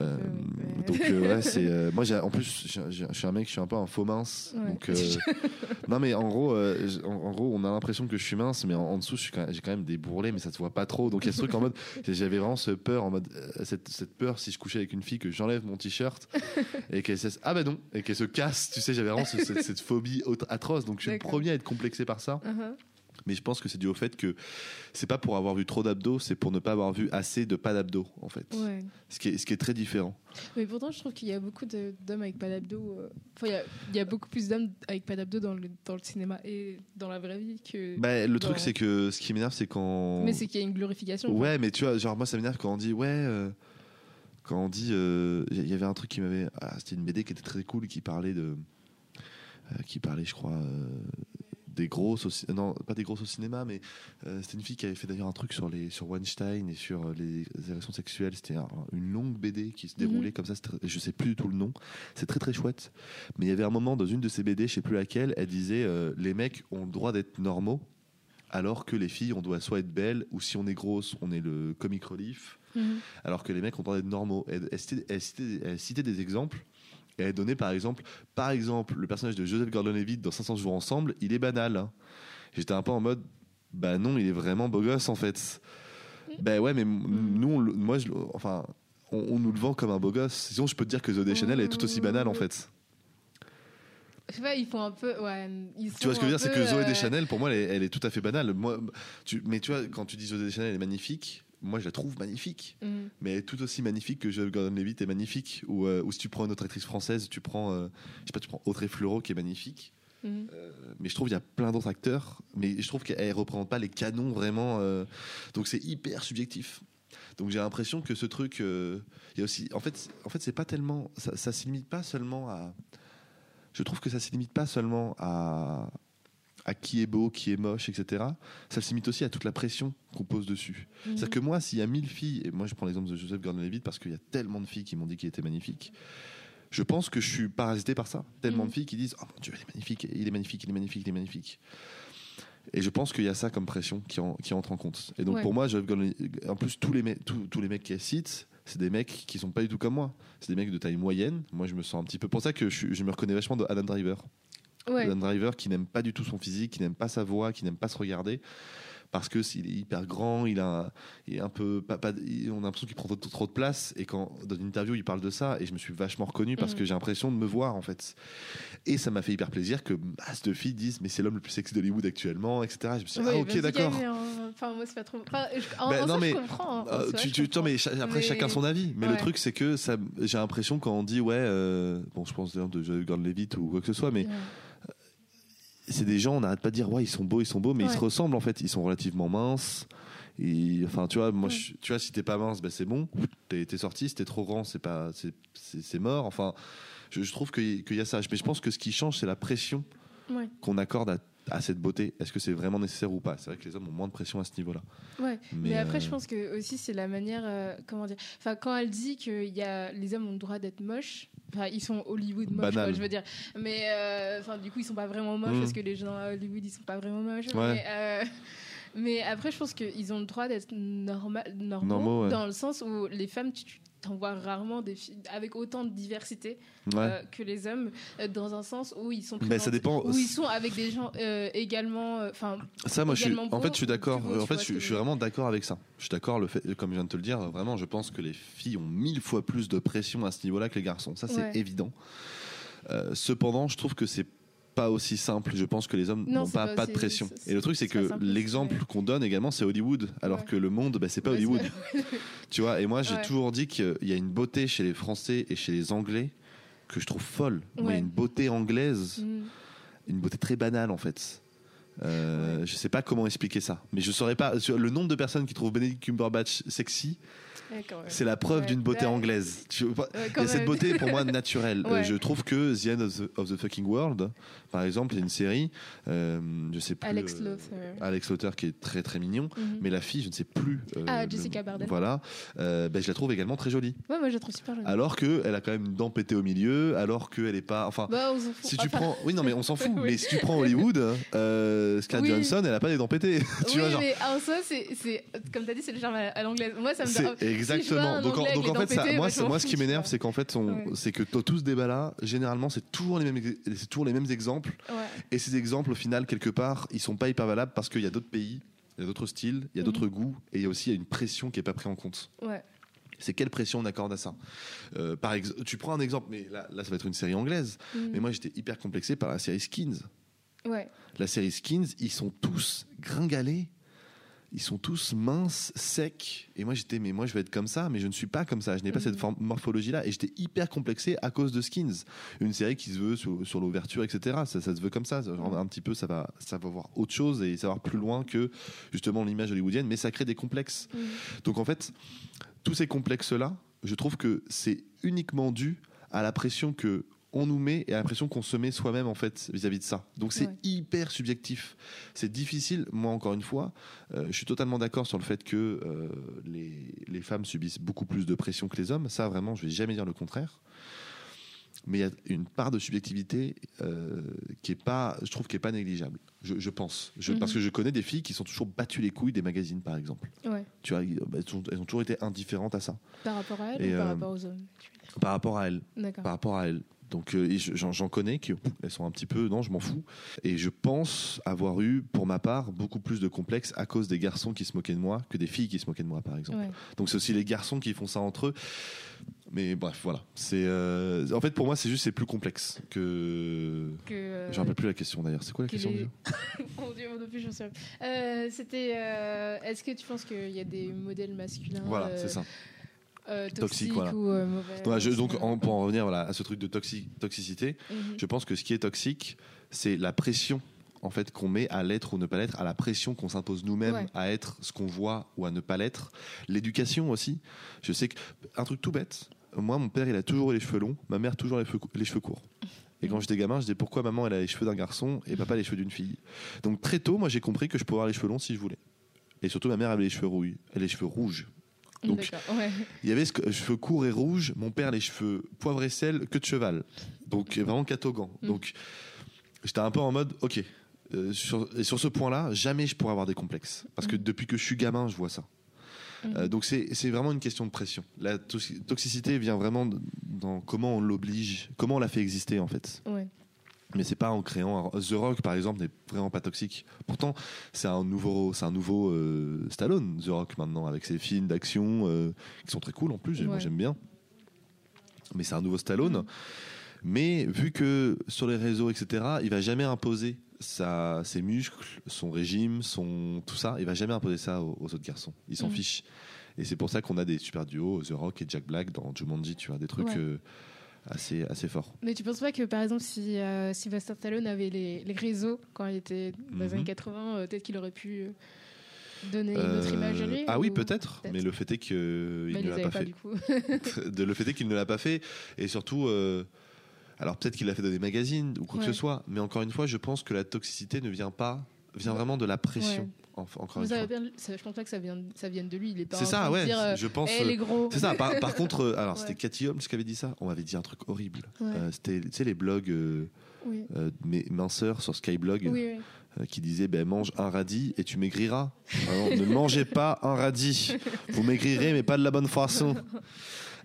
S2: Euh,
S1: ouais.
S2: Donc, euh, ouais, c'est. euh, moi, en plus, je suis un mec, je suis un peu un faux mince.
S1: Ouais.
S2: Donc, non, mais en gros, en, en gros, on a l'impression que je suis mince, mais en, en dessous, quand j'ai quand même des bourrelets, mais ça se voit pas trop. Donc, il y a ce truc en mode. J'avais vraiment ce peur, en mode. cette, cette peur, si je couchais avec une fille, que j'enlève mon t-shirt et qu'elle se. Ah, bah non, et qu'elle se casse. Tu sais, j'avais vraiment ce- cette, cette phobie atroce. Donc, je suis le premier à être complexé par ça.
S1: Uh-huh.
S2: Mais je pense que c'est dû au fait que c'est pas pour avoir vu trop d'abdos, c'est pour ne pas avoir vu assez de pas d'abdos, en fait.
S1: Ouais.
S2: Ce, qui est, ce qui est très différent.
S1: Mais pourtant, je trouve qu'il y a beaucoup d'hommes avec pas d'abdos. euh, Enfin, il y a- il y, a beaucoup plus d'hommes avec pas d'abdos dans le, dans le cinéma et dans la vraie vie que.
S2: Bah, le truc, c'est que ce qui m'énerve, c'est quand.
S1: Mais c'est qu'il y a une glorification.
S2: Ouais, mais tu vois, genre, moi, ça m'énerve quand on dit, ouais. euh, quand on dit. euh, Il y avait un truc qui m'avait. ah, C'était une BD qui était très cool, qui parlait de. euh, qui parlait, je crois. euh, des grosses au, ci- non pas des grosses au cinéma mais euh, c'était une fille qui avait fait d'ailleurs un truc sur les sur Weinstein et sur euh, les agressions sexuelles c'était un- une longue BD qui se déroulait
S1: Mhm.
S2: comme ça je sais plus du tout le nom c'est très très chouette mais il y avait un moment dans une de ces BD je sais plus laquelle elle disait euh, les mecs ont le droit d'être normaux alors que les filles on doit soit être belles ou si on est grosse on est le comic relief
S1: Mhm.
S2: alors que les mecs ont le droit d'être normaux. Elle, elle citait, elle citait- elle citait des exemples. Et elle donnait par exemple, par exemple, le personnage de Joseph Gordon-Levitt dans 500 jours ensemble, il est banal. hein. J'étais un peu en mode, bah non, il est vraiment beau gosse en fait. Ben ouais, mais m- nous, on moi, je, enfin, on, on nous le vend comme un beau gosse. Sinon, je peux te dire que The Deschanel est tout aussi banal en fait.
S1: Je sais pas, ils font un peu. Ouais, ils
S2: Tu vois ce que je veux dire, c'est que Zoé
S1: euh,
S2: Deschanel, pour moi, elle est, elle est tout à fait banale. Moi, tu, mais tu vois, quand tu dis Zoé Deschanel, elle est magnifique. Moi, je la trouve magnifique.
S1: Mhm.
S2: mais tout aussi magnifique que Joel Gordon-Levitt est magnifique. Ou, euh, ou si tu prends une autre actrice française, tu prends, euh, je sais pas, tu prends Audrey Fleurot qui est magnifique.
S1: Mhm.
S2: Euh, mais je trouve qu'il y a plein d'autres acteurs, mais je trouve qu'elle représente pas les canons vraiment. euh, donc c'est hyper subjectif. Donc j'ai l'impression que ce truc, il y a aussi, en fait, en fait, c'est pas tellement, ça, ça se limite pas seulement à. Je trouve que ça se limite pas seulement à à qui est beau, qui est moche, etc. Ça se limite aussi à toute la pression qu'on pose dessus.
S1: Mhm.
S2: C'est-à-dire que moi, s'il y a 1000 filles, et moi je prends l'exemple de Joseph Gordon-Levitt parce qu'il y a tellement de filles qui m'ont dit qu'il était magnifique, je pense que je suis parasité par ça. Tellement
S1: Mhm.
S2: de filles qui disent Oh mon Dieu, il est magnifique, il est magnifique, il est magnifique, il est magnifique. Et je pense qu'il y a ça comme pression qui, en- qui entre en compte. Et donc
S1: Ouais.
S2: pour moi, Joseph Gordon- en plus, tous les, mecs- tous, tous les mecs qu'elle cite, c'est des mecs qui sont pas du tout comme moi. C'est des mecs de taille moyenne. Moi, je me sens un petit peu. pour ça que je, je me reconnais vachement de Adam Driver.
S1: Ouais.
S2: Adam Driver qui n'aime pas du tout son physique, qui n'aime pas sa voix, qui n'aime pas se regarder. Parce que s'il est hyper grand, il a, il est un peu, pas, pas- il- on a l'impression qu'il prend trop, trop de place. Et quand dans une interview il parle de ça, et je me suis vachement reconnu parce
S1: Mhm.
S2: que j'ai l'impression de me voir en fait. Et ça m'a fait hyper plaisir que masse de filles disent mais c'est l'homme le plus sexy d'Hollywood actuellement, etc. Je me suis dit, ah
S1: il
S2: ok d'accord.
S1: Enfin, moi, c'est pas trop. Enfin, je... en,
S2: Ben,
S1: en
S2: non,
S1: ça,
S2: mais,
S1: je comprends. En
S2: Euh,
S1: soi,
S2: tu,
S1: je
S2: tu,
S1: comprends.
S2: non, mais cha- après
S1: Mais-
S2: chacun son avis. Mais le truc c'est que ça, j'ai l'impression quand on dit ouais, euh, bon je pense d'ailleurs de Joel Gordon-Levitt ou quoi que ce soit, mais
S1: Ouais.
S2: C'est des gens, on n'arrête pas de dire ouais ils sont beaux, ils sont beaux, mais ils se ressemblent en fait. Ils sont relativement minces. Et, enfin tu vois, moi
S1: Ouais.
S2: je- tu vois si t'es pas mince, ben c'est bon. T'es t'es sorti. Si t'es trop grand, c'est pas, c'est- c'est c'est mort. Enfin, je, je trouve qu'il qu'il y a ça. Mais je pense que ce qui change, c'est la pression qu'on accorde à à cette beauté. Est-ce que c'est vraiment nécessaire ou pas? C'est vrai que les hommes ont moins de pression à ce niveau-là.
S1: Ouais. Mais,
S2: Mais,
S1: après,
S2: euh,
S1: je pense que aussi c'est la manière, euh, comment dire. Enfin, quand elle dit que y a les hommes ont le droit d'être moches. Enfin, ils sont Hollywood moches, quoi, je veux dire. Mais euh, enfin, du coup, ils sont pas vraiment moches
S2: Mm.
S1: parce que les gens à Hollywood, ils sont pas vraiment moches.
S2: Ouais.
S1: Mais, mais après, je pense qu'ils ont le droit d'être normal, normaux,
S2: Normaux, ouais.
S1: dans le sens où les femmes, tu t'en vois rarement des filles avec autant de diversité
S2: Ouais.
S1: euh, que les hommes, euh, dans un sens où ils sont
S2: Mais ça
S1: présentés-
S2: dépend.
S1: où ils sont avec des gens euh, également, enfin,
S2: Ça, moi, je suis, en fait, je suis d'accord. En fait, je, suis- je vraiment d'accord avec ça. Je suis d'accord. Le fait, comme je viens de te le dire, vraiment, je pense que les filles ont mille fois plus de pression à ce niveau-là que les garçons. Ça, c'est
S1: Ouais.
S2: évident. Cependant, je trouve que c'est pas aussi simple. Je pense que les hommes
S1: Non,
S2: n'ont pas,
S1: pas
S2: pas de pression. Et le truc, c'est que l'exemple
S1: ouais.
S2: qu'on donne également, c'est Hollywood, alors
S1: Ouais.
S2: que le monde, bah, c'est pas
S1: Ouais,
S2: Hollywood. Tu vois. Et moi, j'ai toujours dit qu'il y a une beauté chez les Français et chez les Anglais que je trouve folle. Moi, il y a une beauté anglaise
S1: Mm.
S2: une beauté très banale en fait. Euh, Je sais pas comment expliquer ça, mais je saurais pas. Le nombre de personnes qui trouvent Benedict Cumberbatch sexy. C'est la preuve
S1: Ouais.
S2: d'une beauté
S1: Ouais.
S2: anglaise. Tu vois,
S1: Ouais,
S2: Il
S1: quand
S2: y a cette beauté pour moi naturelle. Euh, je trouve que The End of the, of the Fucking World, par exemple, il y a une série, euh, je sais plus.
S1: Alex
S2: euh,
S1: Lothar.
S2: Alex Lothar qui est très très mignon,
S1: Mhm.
S2: mais la fille, je ne sais plus. euh,
S1: Ah, Jessica Bardem.
S2: Voilà, ben, je la trouve également très jolie.
S1: Ouais, moi je la trouve super jolie.
S2: Alors qu'elle a quand même une dent pétée au milieu, alors qu'elle est pas. Enfin,
S1: Bah, on s'en fout.
S2: si tu
S1: Enfin,
S2: prends, oui non mais on s'en fout.
S1: Oui.
S2: Mais si tu prends Hollywood, Scarlett
S1: Oui.
S2: Johansson, elle a pas des dents pétées. tu
S1: oui,
S2: vois genre.
S1: mais en soi, c'est, comme t'as dit, c'est le charme à, à l'anglaise. Moi, ça me Si
S2: exactement. donc en, donc fait, ça, moi, ce qui m'énerve, c'est qu'en fait,
S1: Ouais.
S2: c'est que dans tout ce débat-là, généralement, c'est toujours les mêmes, c'est toujours les mêmes exemples.
S1: Ouais.
S2: Et ces exemples, au final, quelque part, ils sont pas hyper valables parce qu'il y a d'autres pays, il y a d'autres styles, il y a d'autres
S1: Mhm.
S2: goûts, et il y a aussi il y a une pression qui est pas prise en compte.
S1: Ouais.
S2: C'est quelle pression on accorde à ça? Euh, Par exemple, tu prends un exemple, mais là, là, ça va être une série anglaise.
S1: Mhm.
S2: Mais moi, j'étais hyper complexé par la série Skins.
S1: Ouais.
S2: La série Skins, ils sont tous gringalés. Ils sont tous minces, secs. Et moi, j'étais, mais moi, je vais être comme ça, mais je ne suis pas comme ça. Je n'ai pas
S1: Mhm.
S2: cette forme- morphologie-là. Et j'étais hyper complexé à cause de Skins. Une série qui se veut sur, sur l'ouverture, etc. Ça, ça se veut comme ça. Un petit peu, ça va, ça va voir autre chose et ça va voir plus loin que justement l'image hollywoodienne. Mais ça crée des complexes.
S1: Mhm.
S2: Donc, en fait, tous ces complexes-là, je trouve que c'est uniquement dû à la pression que on nous met et à la pression qu'on se met soi-même en fait vis-à-vis de ça. Donc c'est
S1: Ouais.
S2: hyper subjectif. C'est difficile. Moi encore une fois, euh, je suis totalement d'accord sur le fait que euh, les, les femmes subissent beaucoup plus de pression que les hommes. Ça vraiment, je vais jamais dire le contraire. Mais il y a une part de subjectivité euh, qui est pas, je trouve, qui est pas négligeable. Je, je pense, je,
S1: Mhm.
S2: parce que je connais des filles qui sont toujours battues les couilles des magazines, par exemple.
S1: Ouais.
S2: Tu vois, elles ont, elles ont toujours été indifférentes à ça,
S1: Par rapport à elle
S2: Et,
S1: ou par rapport aux hommes
S2: par rapport à elles
S1: D'accord.
S2: par rapport à elles. Donc euh, je- j'en connais qui elles sont un petit peu non je m'en fous et je pense avoir eu pour ma part beaucoup plus de complexes à cause des garçons qui se moquaient de moi que des filles qui se moquaient de moi par exemple.
S1: Ouais.
S2: Donc c'est aussi les garçons qui font ça entre eux. Mais bref voilà c'est euh, en fait pour moi c'est juste c'est plus complexe que
S1: Que, euh,
S2: je me rappelle plus la question d'ailleurs c'est quoi la
S1: que
S2: question
S1: les- Mon Dieu, moi non plus, j'en sais. Euh, C'était. Est-ce que tu penses qu'il y a des modèles masculins
S2: Voilà c'est ça.
S1: Euh,
S2: toxiques voilà.
S1: ou euh, mauvais
S2: Ouais, je- donc en- pour en revenir voilà à ce truc de toxi- toxicité
S1: mhm.
S2: Je pense que ce qui est toxique, c'est la pression en fait qu'on met à l'être ou ne pas l'être, à la pression qu'on s'impose nous-mêmes
S1: Ouais.
S2: à être ce qu'on voit ou à ne pas l'être. L'éducation aussi. Je sais que un truc tout bête. Moi, mon père, il a toujours eu les cheveux longs, ma mère toujours les cheveux, les cheveux courts. Et quand j'étais gamin, je disais pourquoi maman elle a les cheveux d'un garçon et papa les cheveux d'une fille? Donc très tôt, moi j'ai compris que je pouvais avoir les cheveux longs si je voulais. Et surtout, ma mère avait les cheveux les cheveux rouges. Donc,
S1: ouais.
S2: il y avait ce que- cheveux courts et rouges, mon père les cheveux poivre et sel, que de cheval. Donc vraiment catogan.
S1: Mm.
S2: Donc j'étais un peu en mode, ok, euh, sur, et sur ce point-là, jamais je pourrais avoir des complexes. Parce que
S1: Mm.
S2: depuis que je suis gamin, je vois ça.
S1: Mhm.
S2: Euh, donc c'est vraiment une question de pression. La toxi- toxicité vient vraiment dans comment on l'oblige, comment on la fait exister en fait.
S1: Ouais.
S2: Mais c'est pas en créant un- The Rock par exemple n'est vraiment pas toxique. Pourtant c'est un nouveau c'est un nouveau euh, Stallone The Rock maintenant avec ses films d'action euh, qui sont très cool en plus. Moi j'aime bien. Mais c'est un nouveau Stallone. Mais vu que sur les réseaux etc il va jamais imposer sa, ses muscles, son régime, son tout ça, il va jamais imposer ça aux, aux autres garçons. Il s'en
S1: Mhm.
S2: fiche. Et c'est pour ça qu'on a des super duos, The Rock et Jack Black dans Jumanji, tu vois, des trucs
S1: Ouais.
S2: euh, assez, assez forts.
S1: Mais tu penses pas que par exemple si euh, Sylvester Stallone avait les, les réseaux quand il était dans les
S2: Mhm.
S1: années 80, euh, peut-être qu'il aurait pu euh, donner une
S2: Euh,
S1: autre image à lui
S2: ah oui,
S1: ou-
S2: peut-être, mais le fait est qu'il
S1: Bah, il
S2: ne l'a pas,
S1: pas
S2: fait.
S1: du coup.
S2: de, le fait est qu'il ne l'a pas fait, et surtout, euh, Alors peut-être qu'il l'a fait dans des magazines ou quoi que ce soit, mais encore une fois, je pense que la toxicité ne vient pas, vient vraiment de la pression.
S1: Ouais.
S2: En- encore
S1: ça je pense pas que ça vienne, ça vienne de lui. Il est pas
S2: C'est ça, ouais.
S1: dire, euh,
S2: je pense.
S1: Eh,
S2: euh,
S1: les gros.
S2: C'est ça. Par, par contre, euh, alors
S1: Ouais.
S2: c'était Cathy Holmes qui avait dit ça. On m'avait dit un truc horrible.
S1: Ouais.
S2: Euh, c'était, tu sais, les blogs euh,
S1: Oui.
S2: euh, mes minceurs sur Skyblog
S1: Oui, oui.
S2: euh, qui disaient ben, mange un radis et tu maigriras. Alors, ne mangez pas un radis. Vous maigrirez, mais pas de la bonne façon.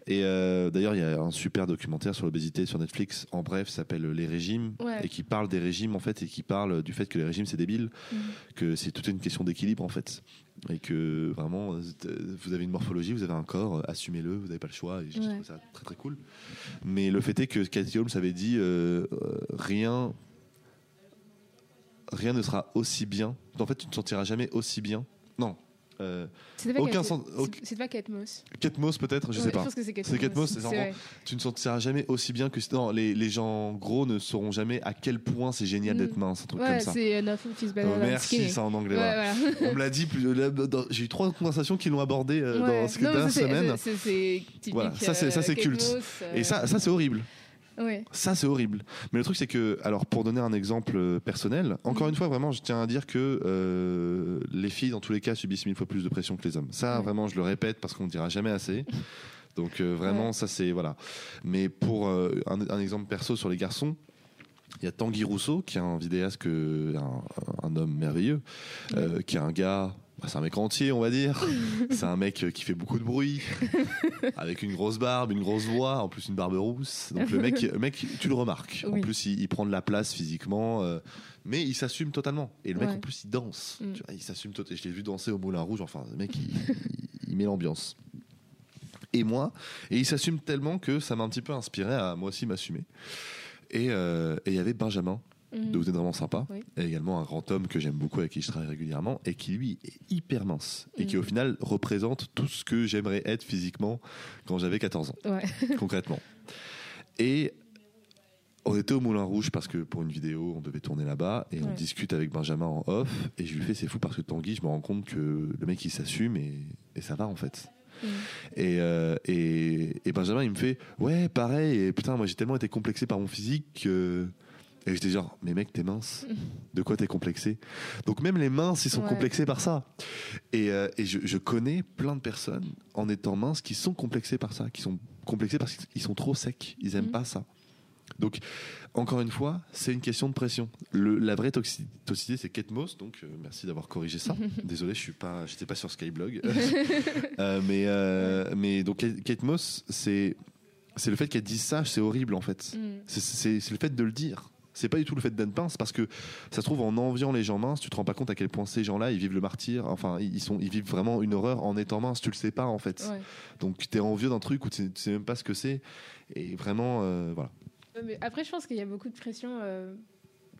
S2: Et euh, d'ailleurs, il y a un super documentaire sur l'obésité sur Netflix. En bref, s'appelle Les régimes
S1: Ouais.
S2: et qui parle des régimes en fait et qui parle du fait que les régimes c'est débile,
S1: Mhm.
S2: que c'est toute une question d'équilibre en fait et que vraiment euh, vous avez une morphologie, vous avez un corps, euh, assumez-le, vous n'avez pas le choix. Et je
S1: Ouais.
S2: trouve ça très très cool. Mais le fait est que Cathy Holmes avait dit euh, euh, rien rien ne sera aussi bien. En fait, tu ne te sentiras jamais aussi bien. Non. Euh,
S1: pas
S2: Aucun sens-
S1: c'est- C'est pas. Kate Moss
S2: peut-être, je
S1: Ouais,
S2: sais pas.
S1: Je pense que c'est Kate
S2: C'est c'est. Tu ne sentiras jamais aussi bien que non, les, les gens gros ne sauront jamais à quel point c'est génial
S1: Mm.
S2: d'être mince, un truc
S1: Ouais,
S2: comme ça.
S1: c'est euh, Nothing Feels Better
S2: Oh,
S1: Than
S2: merci, ça en anglais.
S1: Ouais,
S2: voilà.
S1: voilà.
S2: On me l'a dit, j'ai eu trois conversations qui l'ont abordé euh, dans ce
S1: Non, mais
S2: dernière
S1: ça, c'est-
S2: semaine.
S1: c'est- C'est
S2: ça, c'est-
S1: euh,
S2: c'est culte.
S1: Euh,
S2: Et ça, ça c'est horrible. Ça, c'est horrible. Mais le truc, c'est que, alors, pour donner un exemple euh, personnel, encore une fois, vraiment, je tiens à dire que euh, les filles, dans tous les cas, subissent mille fois plus de pression que les hommes. Ça,
S1: Ouais.
S2: vraiment, je le répète parce qu'on ne dira jamais assez. Donc, euh, vraiment,
S1: Ouais.
S2: ça, c'est. Voilà. Mais pour euh, un, un exemple perso sur les garçons, il y a Tanguy Rousseau, qui est un vidéaste, que, un, un homme merveilleux, qui est un gars. Bah, c'est un mec entier, on va dire. c'est un mec euh, qui fait beaucoup de bruit, avec une grosse barbe, une grosse voix, en plus une barbe rousse. Donc le mec, le mec tu le remarques. En plus, il, il prend de la place physiquement, euh, mais il s'assume totalement. Et le mec,
S1: Ouais.
S2: en plus, il danse.
S1: Mm.
S2: Tu vois, il s'assume totalement. Je l'ai vu danser au Moulin Rouge. Enfin, le mec, il, il- il met l'ambiance. Et moi, et il s'assume tellement que ça m'a un petit peu inspiré à moi aussi m'assumer. Et euh, et il y avait Benjamin, Vous êtes vraiment sympa.
S1: Oui.
S2: Et également un grand homme que j'aime beaucoup, avec qui je travaille régulièrement, et qui lui est hyper mince. Et qui
S1: Mm.
S2: au final représente tout ce que j'aimerais être physiquement quand j'avais 14 ans,
S1: Ouais.
S2: concrètement. Et on était au Moulin Rouge parce que pour une vidéo, on devait tourner là-bas, et on discute avec Benjamin en off, et je lui fais c'est fou parce que Tanguy, je me rends compte que le mec il s'assume et, et ça va en fait. Et, euh, et, et Benjamin, il me fait Ouais, pareil. Et putain, moi j'ai tellement été complexé par mon physique que. Et j'étais genre Mais mec, t'es mince. De quoi t'es complexé? Donc même les minces, ils sont
S1: Ouais.
S2: complexés par ça. Et, euh, et je, je connais plein de personnes en étant minces qui sont complexées par ça, qui sont complexées parce qu'ils sont trop secs. Ils aiment
S1: Mhm.
S2: pas ça. Donc, encore une fois, c'est une question de pression. Le, la vraie toxi- toxicité, c'est Kate Moss, donc euh, merci d'avoir corrigé ça. Désolé, je suis pas, j'étais pas sur Skyblog. Euh, mais, euh, mais donc Moss, c'est c'est le fait qu'elle dise ça, c'est horrible en fait. C'est c'est le fait de le dire. C'est pas du tout le fait d'être mince parce que ça se trouve en enviant les gens minces, tu te rends pas compte à quel point ces gens-là ils vivent le martyr. Enfin, ils sont, ils vivent vraiment une horreur en étant minces. Tu le sais pas en fait.
S1: Ouais.
S2: Donc t'es envieux d'un truc où tu sais, tu sais même pas ce que c'est. Et vraiment, euh, voilà.
S1: Mais après, je pense qu'il y a beaucoup de pression euh,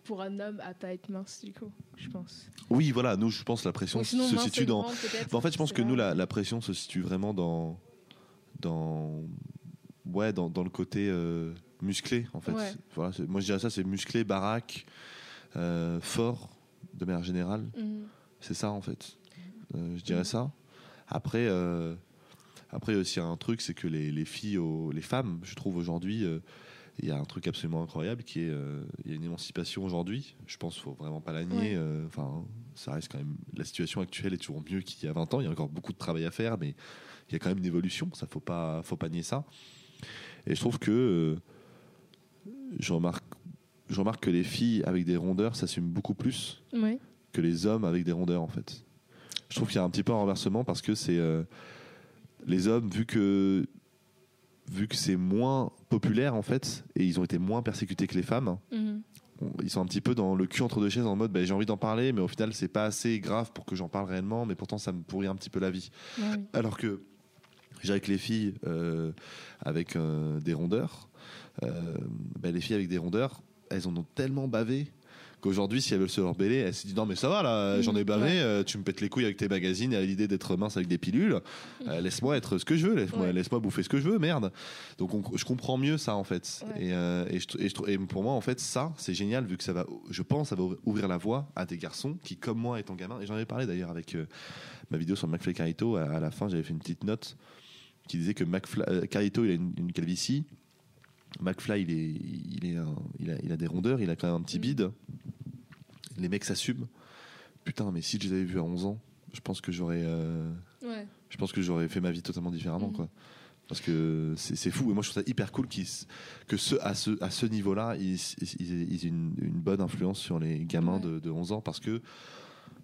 S1: pour un homme à pas être mince, du coup. Je pense.
S2: Oui, voilà. Nous, je pense la pression
S1: sinon,
S2: se
S1: mince
S2: situe dans. Bah, en fait, je pense que nous, la pression se situe vraiment dans, dans, ouais, dans, dans le côté euh, musclé, en fait.
S1: Ouais.
S2: Voilà, moi, je dirais ça, c'est musclé, baraque, euh, fort, de manière générale.
S1: Mhm.
S2: C'est ça, en fait. Euh, je dirais ça. Après, euh, après, il y a aussi un truc, c'est que les, les filles, au- les femmes, je trouve aujourd'hui, il y a un truc absolument incroyable qui est, il y a une émancipation aujourd'hui. Je pense qu'il faut vraiment pas la nier.
S1: Ouais.
S2: Enfin, ça reste quand même. La situation actuelle est toujours mieux qu'il y a 20 ans. Il y a encore beaucoup de travail à faire, mais il y a quand même une évolution. Ça, faut pas, faut pas nier ça. Et je trouve que je remarque, je remarque que les filles avec des rondeurs s'assument beaucoup plus
S1: Ouais.
S2: que les hommes avec des rondeurs en fait. Je trouve qu'il y a un petit peu un renversement parce que c'est euh, les hommes vu que vu que c'est moins populaire en fait et ils ont été moins persécutés que les femmes,
S1: Mhm.
S2: on- ils sont un petit peu dans le cul entre deux chaises en mode bah, j'ai envie d'en parler mais au final c'est pas assez grave pour que j'en parle réellement mais pourtant ça me pourrit un petit peu la vie.
S1: Ouais, oui.
S2: Alors que j'ai avec les filles euh, avec euh, des rondeurs, bah, les filles avec des rondeurs, elles en ont tellement bavé qu'aujourd'hui, si elles veulent se rebeller, elles se disent non mais ça va là,
S1: Mhm,
S2: j'en ai bavé,
S1: ouais.
S2: euh, tu me pètes les couilles avec tes magazines et à l'idée d'être mince avec des pilules, euh, laisse-moi être ce que je veux, laisse-moi
S1: Ouais.
S2: bouffer ce que je veux, merde. Donc on- je comprends mieux ça en fait.
S1: Ouais.
S2: Et, euh, et, je, et, je trou- et pour moi en fait ça c'est génial vu que ça va, je pense, ça va ouvrir la voie à des garçons qui comme moi étant gamin, et j'en avais parlé d'ailleurs avec euh, ma vidéo sur McFly Carito, à, à la fin j'avais fait une petite note qui disait que McFly, euh, Carito il a une, une calvitie McFly, il, est, il, est un- il, a, il a des rondeurs, il a quand même un petit
S1: Mm.
S2: bide. Les mecs s'assument. Putain, mais si je les avais vus à 11 ans, je pense que j'aurais, euh,
S1: Ouais.
S2: je pense que j'aurais fait ma vie totalement différemment,
S1: Mhm.
S2: quoi. Parce que c'est c'est fou. Et moi, je trouve ça hyper cool qu'ils s- que ce, à ce, à ce niveau-là, ils, ils, ils aient une, une bonne influence sur les gamins
S1: Ouais.
S2: de, de 11 ans. Parce que,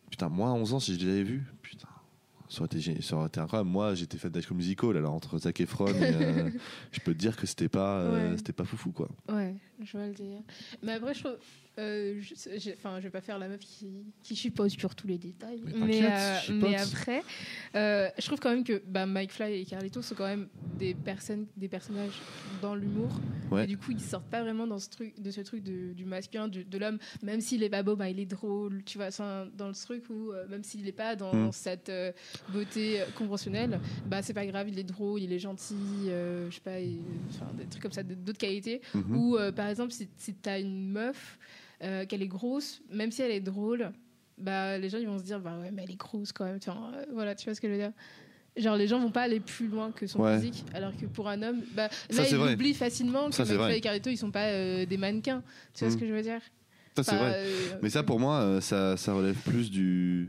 S2: putain, moi, à 11 ans, si je les avais vus, putain, ça aurait été, gé- ça aurait été incroyable. Moi, j'étais fait d'High School Musical, alors entre Zac Efron et. euh, je peux te dire que c'était pas, euh,
S1: Ouais.
S2: c'était pas foufou, quoi.
S1: Ouais, je vois le délire. Mais après, je trouve. euh, je, j'ai- enfin, je vais pas faire la meuf qui, qui suppose sur tous les détails.
S2: Mais
S1: euh, mais après, euh, je trouve quand même que bah, Mike Fly et Carlito sont quand même des, personnes, des personnages dans l'humour.
S2: Ouais.
S1: Et du coup, ils sortent pas vraiment dans ce truc, de ce truc de- du masculin, de l'homme. Même s'il est pas beau, bah, il est drôle. Tu vois, dans le truc où, même s'il n'est pas dans
S2: Mm.
S1: cette beauté conventionnelle, bah, c'est pas grave, il est drôle, il est gentil, je sais pas, des trucs comme ça, d'autres qualités.
S2: Mhm.
S1: Ou par exemple, si, si tu as une meuf, euh, qu'elle est grosse, même si elle est drôle, bah, les gens ils vont se dire bah ouais, mais elle est grosse quand même. Enfin, euh, voilà, tu vois ce que je veux dire. Genre, les gens vont pas aller plus loin que son
S2: Ouais.
S1: physique, alors que pour un homme, bah,
S2: Ça,
S1: là, ils
S2: vrai.
S1: oublient facilement que
S2: Ça,
S1: McFly et Carlito, ils sont pas euh, des mannequins. Tu vois ce que je veux dire?
S2: Ça, c'est
S1: Enfin,
S2: vrai. Mais ça, pour moi, ça, ça relève plus du.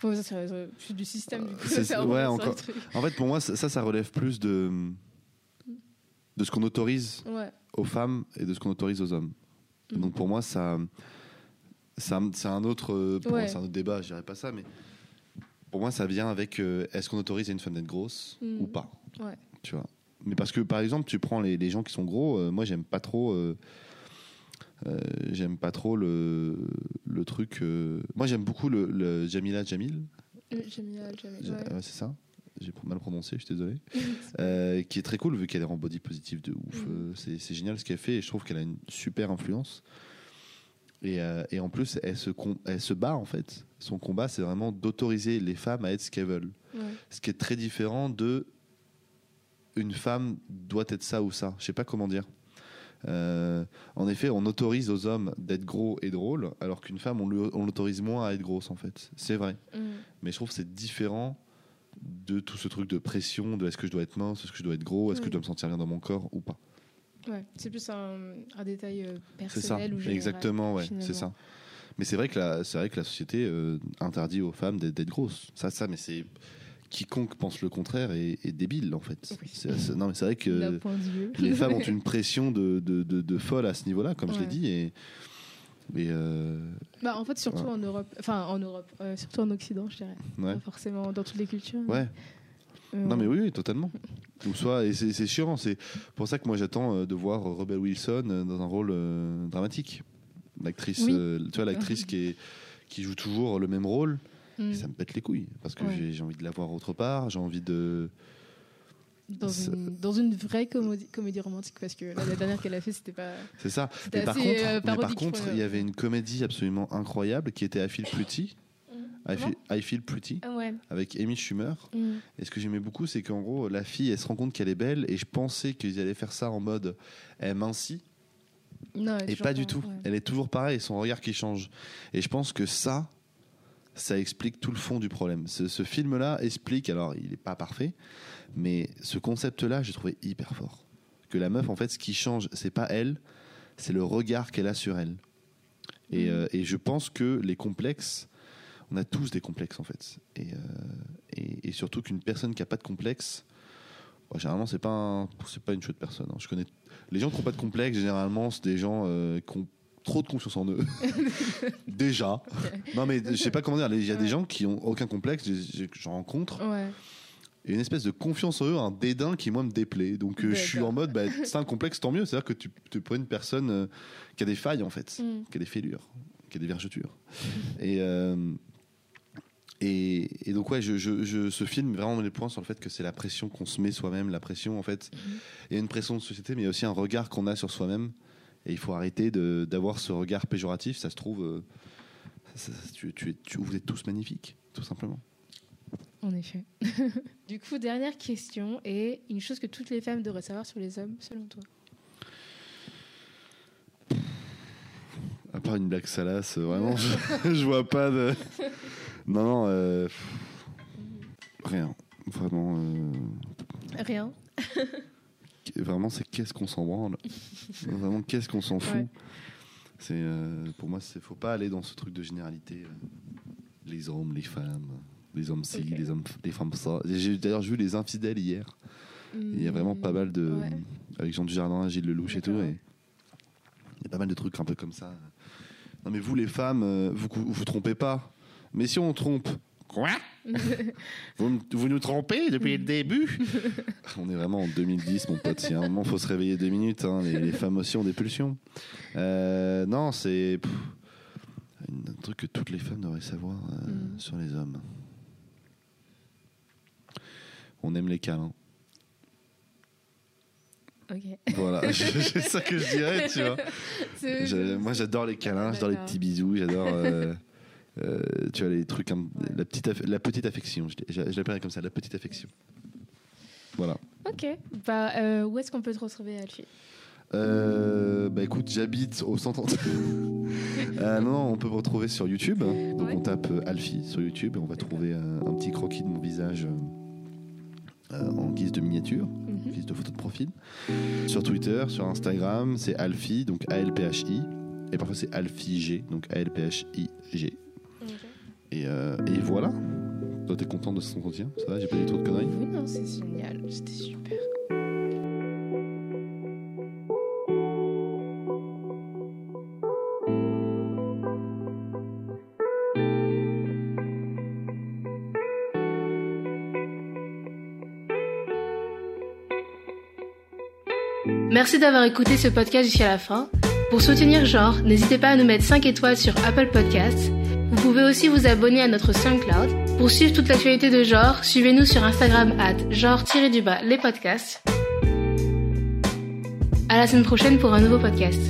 S1: bon, ça, c'est c'est- c'est du système, du coup.
S2: Ouais,
S1: ça,
S2: encore-. En fait, pour moi, ça, ça, ça relève plus de. De ce qu'on autorise
S1: Ouais.
S2: aux femmes et de ce qu'on autorise aux hommes.
S1: Mhm.
S2: Donc pour moi, ça, ça c'est un autre, euh, pour
S1: Ouais.
S2: moi, c'est un autre débat. Je dirais pas ça, mais pour moi, ça vient avec euh, est-ce qu'on autorise à une femme d'être grosse
S1: Mhm.
S2: ou pas.
S1: Ouais.
S2: Tu vois. Mais parce que par exemple, tu prends les, les gens qui sont gros. euh, moi, j'aime pas trop. euh, j'aime pas trop le, le truc. moi, j'aime beaucoup le, le Jamila Jamil.
S1: Jamila, Jamila,
S2: Ja-
S1: ouais.
S2: ouais, c'est ça. J'ai mal prononcé, je suis désolé. Euh, qui est très cool vu qu'elle est en body positive de ouf.
S1: Mhm.
S2: Euh, c'est, génial ce qu'elle fait et je trouve qu'elle a une super influence. Et, euh, et en plus, elle se, elle se bat en fait. Son combat, c'est vraiment d'autoriser les femmes à être ce qu'elles veulent.
S1: Ouais.
S2: Ce qui est très différent de une femme doit être ça ou ça. Je sais pas comment dire. Euh, en effet, on autorise aux hommes d'être gros et drôles, alors qu'une femme, on l'autorise moins à être grosse en fait. C'est vrai.
S1: Mm.
S2: Mais je trouve que c'est différent de tout ce truc de pression, de est-ce que je dois être mince, est-ce que je dois être gros, est-ce que je dois me sentir bien dans mon corps ou pas.
S1: Ouais. C'est plus un, un détail euh,
S2: ça,
S1: personnel ou général.
S2: exactement, ouais, c'est ça. Mais c'est vrai que la, c'est vrai que la société euh, interdit aux femmes d'être, grosses. Ça, ça, mais c'est quiconque pense le contraire est, est débile en fait.
S1: Oui.
S2: Non, mais c'est vrai que les femmes ont une pression de, de, de, de folle à ce niveau-là, comme je l'ai dit, et, et euh,
S1: Bah, en fait, surtout
S2: Ouais.
S1: en Europe. Enfin, en Europe. euh, surtout en Occident, je dirais.
S2: ouais.
S1: Pas forcément dans toutes les cultures.
S2: Ouais.
S1: Euh,
S2: Non mais oui, oui totalement. Ou soit et c'est chiant, c'est pour ça que moi j'attends euh, de voir Rebel Wilson dans un rôle euh, dramatique. L'actrice,
S1: Oui.
S2: tu vois l'actrice qui est qui joue toujours le même rôle,
S1: mm.
S2: ça me pète les couilles parce que
S1: Ouais.
S2: j'ai envie de la voir autre part, j'ai envie de
S1: dans, une, dans une vraie comédie, comédie romantique, parce que là, la dernière qu'elle a fait, c'était pas.
S2: c'est ça. Mais par contre,
S1: euh,
S2: mais par contre, il y avait une comédie absolument incroyable qui était I Feel Pretty, I Feel, I Feel Pretty
S1: Ah ouais.
S2: avec Amy Schumer.
S1: Mm.
S2: Et ce que j'aimais beaucoup, c'est qu'en gros, la fille, elle se rend compte qu'elle est belle, et je pensais qu'ils allaient faire ça en mode elle mincit,
S1: Non, elle est
S2: Et pas du tout.
S1: ouais.
S2: Elle est toujours pareille, son regard qui change. Et je pense que ça, ça explique tout le fond du problème. Ce, ce film-là explique, alors il n'est pas parfait, mais ce concept-là, j'ai trouvé hyper fort. Que la meuf, en fait, ce qui change, c'est pas elle, c'est le regard qu'elle a sur elle. Et,
S1: Mhm.
S2: euh, et je pense que les complexes, on a tous des complexes en fait. Et, euh, et, et surtout qu'une personne qui a pas de complexe, bon, généralement c'est pas un- c'est pas une chouette personne. hein. Je connais les gens qui n'ont pas de complexe, généralement c'est des gens euh, qui ont trop de confiance en eux. Déjà. Non mais je sais pas comment dire. Il y a des gens qui ont aucun complexe, j'en rencontre,
S1: Ouais.
S2: Et une espèce de confiance en eux, un dédain qui moi me déplaît. Donc euh, je suis en mode, bah, c'est un complexe, tant mieux. C'est-à-dire que tu, prends une personne euh, qui a des failles en fait
S1: Mm.
S2: qui a des fêlures, qui a des vergetures. et, euh, et, et donc, ouais, je, je- je- ce film vraiment met les points sur le fait que c'est la pression qu'on se met soi-même, la pression en fait. Il y a une pression de société, mais il y a aussi un regard qu'on a sur soi-même. Et il faut arrêter d'avoir ce regard péjoratif. Ça se trouve, ça- tu, tu- vous êtes tous magnifiques, tout simplement.
S1: En effet. du coup, dernière question et une chose que toutes les femmes devraient savoir sur les hommes, selon toi.
S2: À part une blague salace, euh, vraiment, je, je vois pas de. Non, non, euh, rien. Vraiment. euh,
S1: Rien.
S2: vraiment, c'est qu'est-ce qu'on s'en branle. vraiment, qu'est-ce qu'on s'en fout.
S1: Ouais.
S2: C'est euh, pour moi, c'est faut pas aller dans ce truc de généralité. les hommes, les femmes, les hommes ci,
S1: Ok.
S2: les hommes, les femmes ça. J'ai d'ailleurs vu les infidèles hier. Il y a vraiment pas mal de.
S1: Ouais.
S2: avec Jean Dujardin, Gilles Lelouch et tout. Et il y a pas mal de trucs un peu comme ça. Non mais vous les femmes, euh, vous vous, trompez pas. Mais si on trompe, quoi? Vous, vous nous trompez depuis le début? On est vraiment en 2010, mon pote. Si à un moment faut se réveiller deux minutes, hein, les, les femmes aussi ont des pulsions. Euh, non, c'est un truc que toutes les femmes devraient savoir euh,
S1: Mm.
S2: sur les hommes. On aime les câlins.
S1: Ok.
S2: Voilà, c'est ça que je dirais, tu vois. Je- moi, j'adore les câlins, j'adore les petits bisous, j'adore, euh, euh, tu vois, les trucs, la petite, la petite affection. Je, je- l'appellerais comme ça, la petite affection. Voilà.
S1: Ok. Bah, euh, où est-ce qu'on peut te retrouver, Alfie?
S2: Euh, bah écoute, j'habite au centre. euh, non, on peut me retrouver sur YouTube. Donc
S1: Ouais.
S2: on tape Alfie sur YouTube et on va trouver un petit croquis de mon visage euh, en guise de miniature, en
S1: Mhm.
S2: guise de photo de profil. Sur Twitter, sur Instagram, c'est Alfie, donc A-L-P-H-I. Et parfois c'est Alfie G, donc A-L-P-H-I-G. Et, euh, et voilà. Toi, t'es content de ce entretien? Ça va, j'ai pas dit trop de conneries?
S1: Oui, non, c'est génial. C'était super. Merci d'avoir écouté ce podcast jusqu'à la fin. Pour soutenir Genre, n'hésitez pas à nous mettre 5 étoiles sur Apple Podcasts. Vous pouvez aussi vous abonner à notre SoundCloud. Pour suivre toute l'actualité de Genre, suivez-nous sur Instagram at genre-les podcasts. À la semaine prochaine pour un nouveau podcast.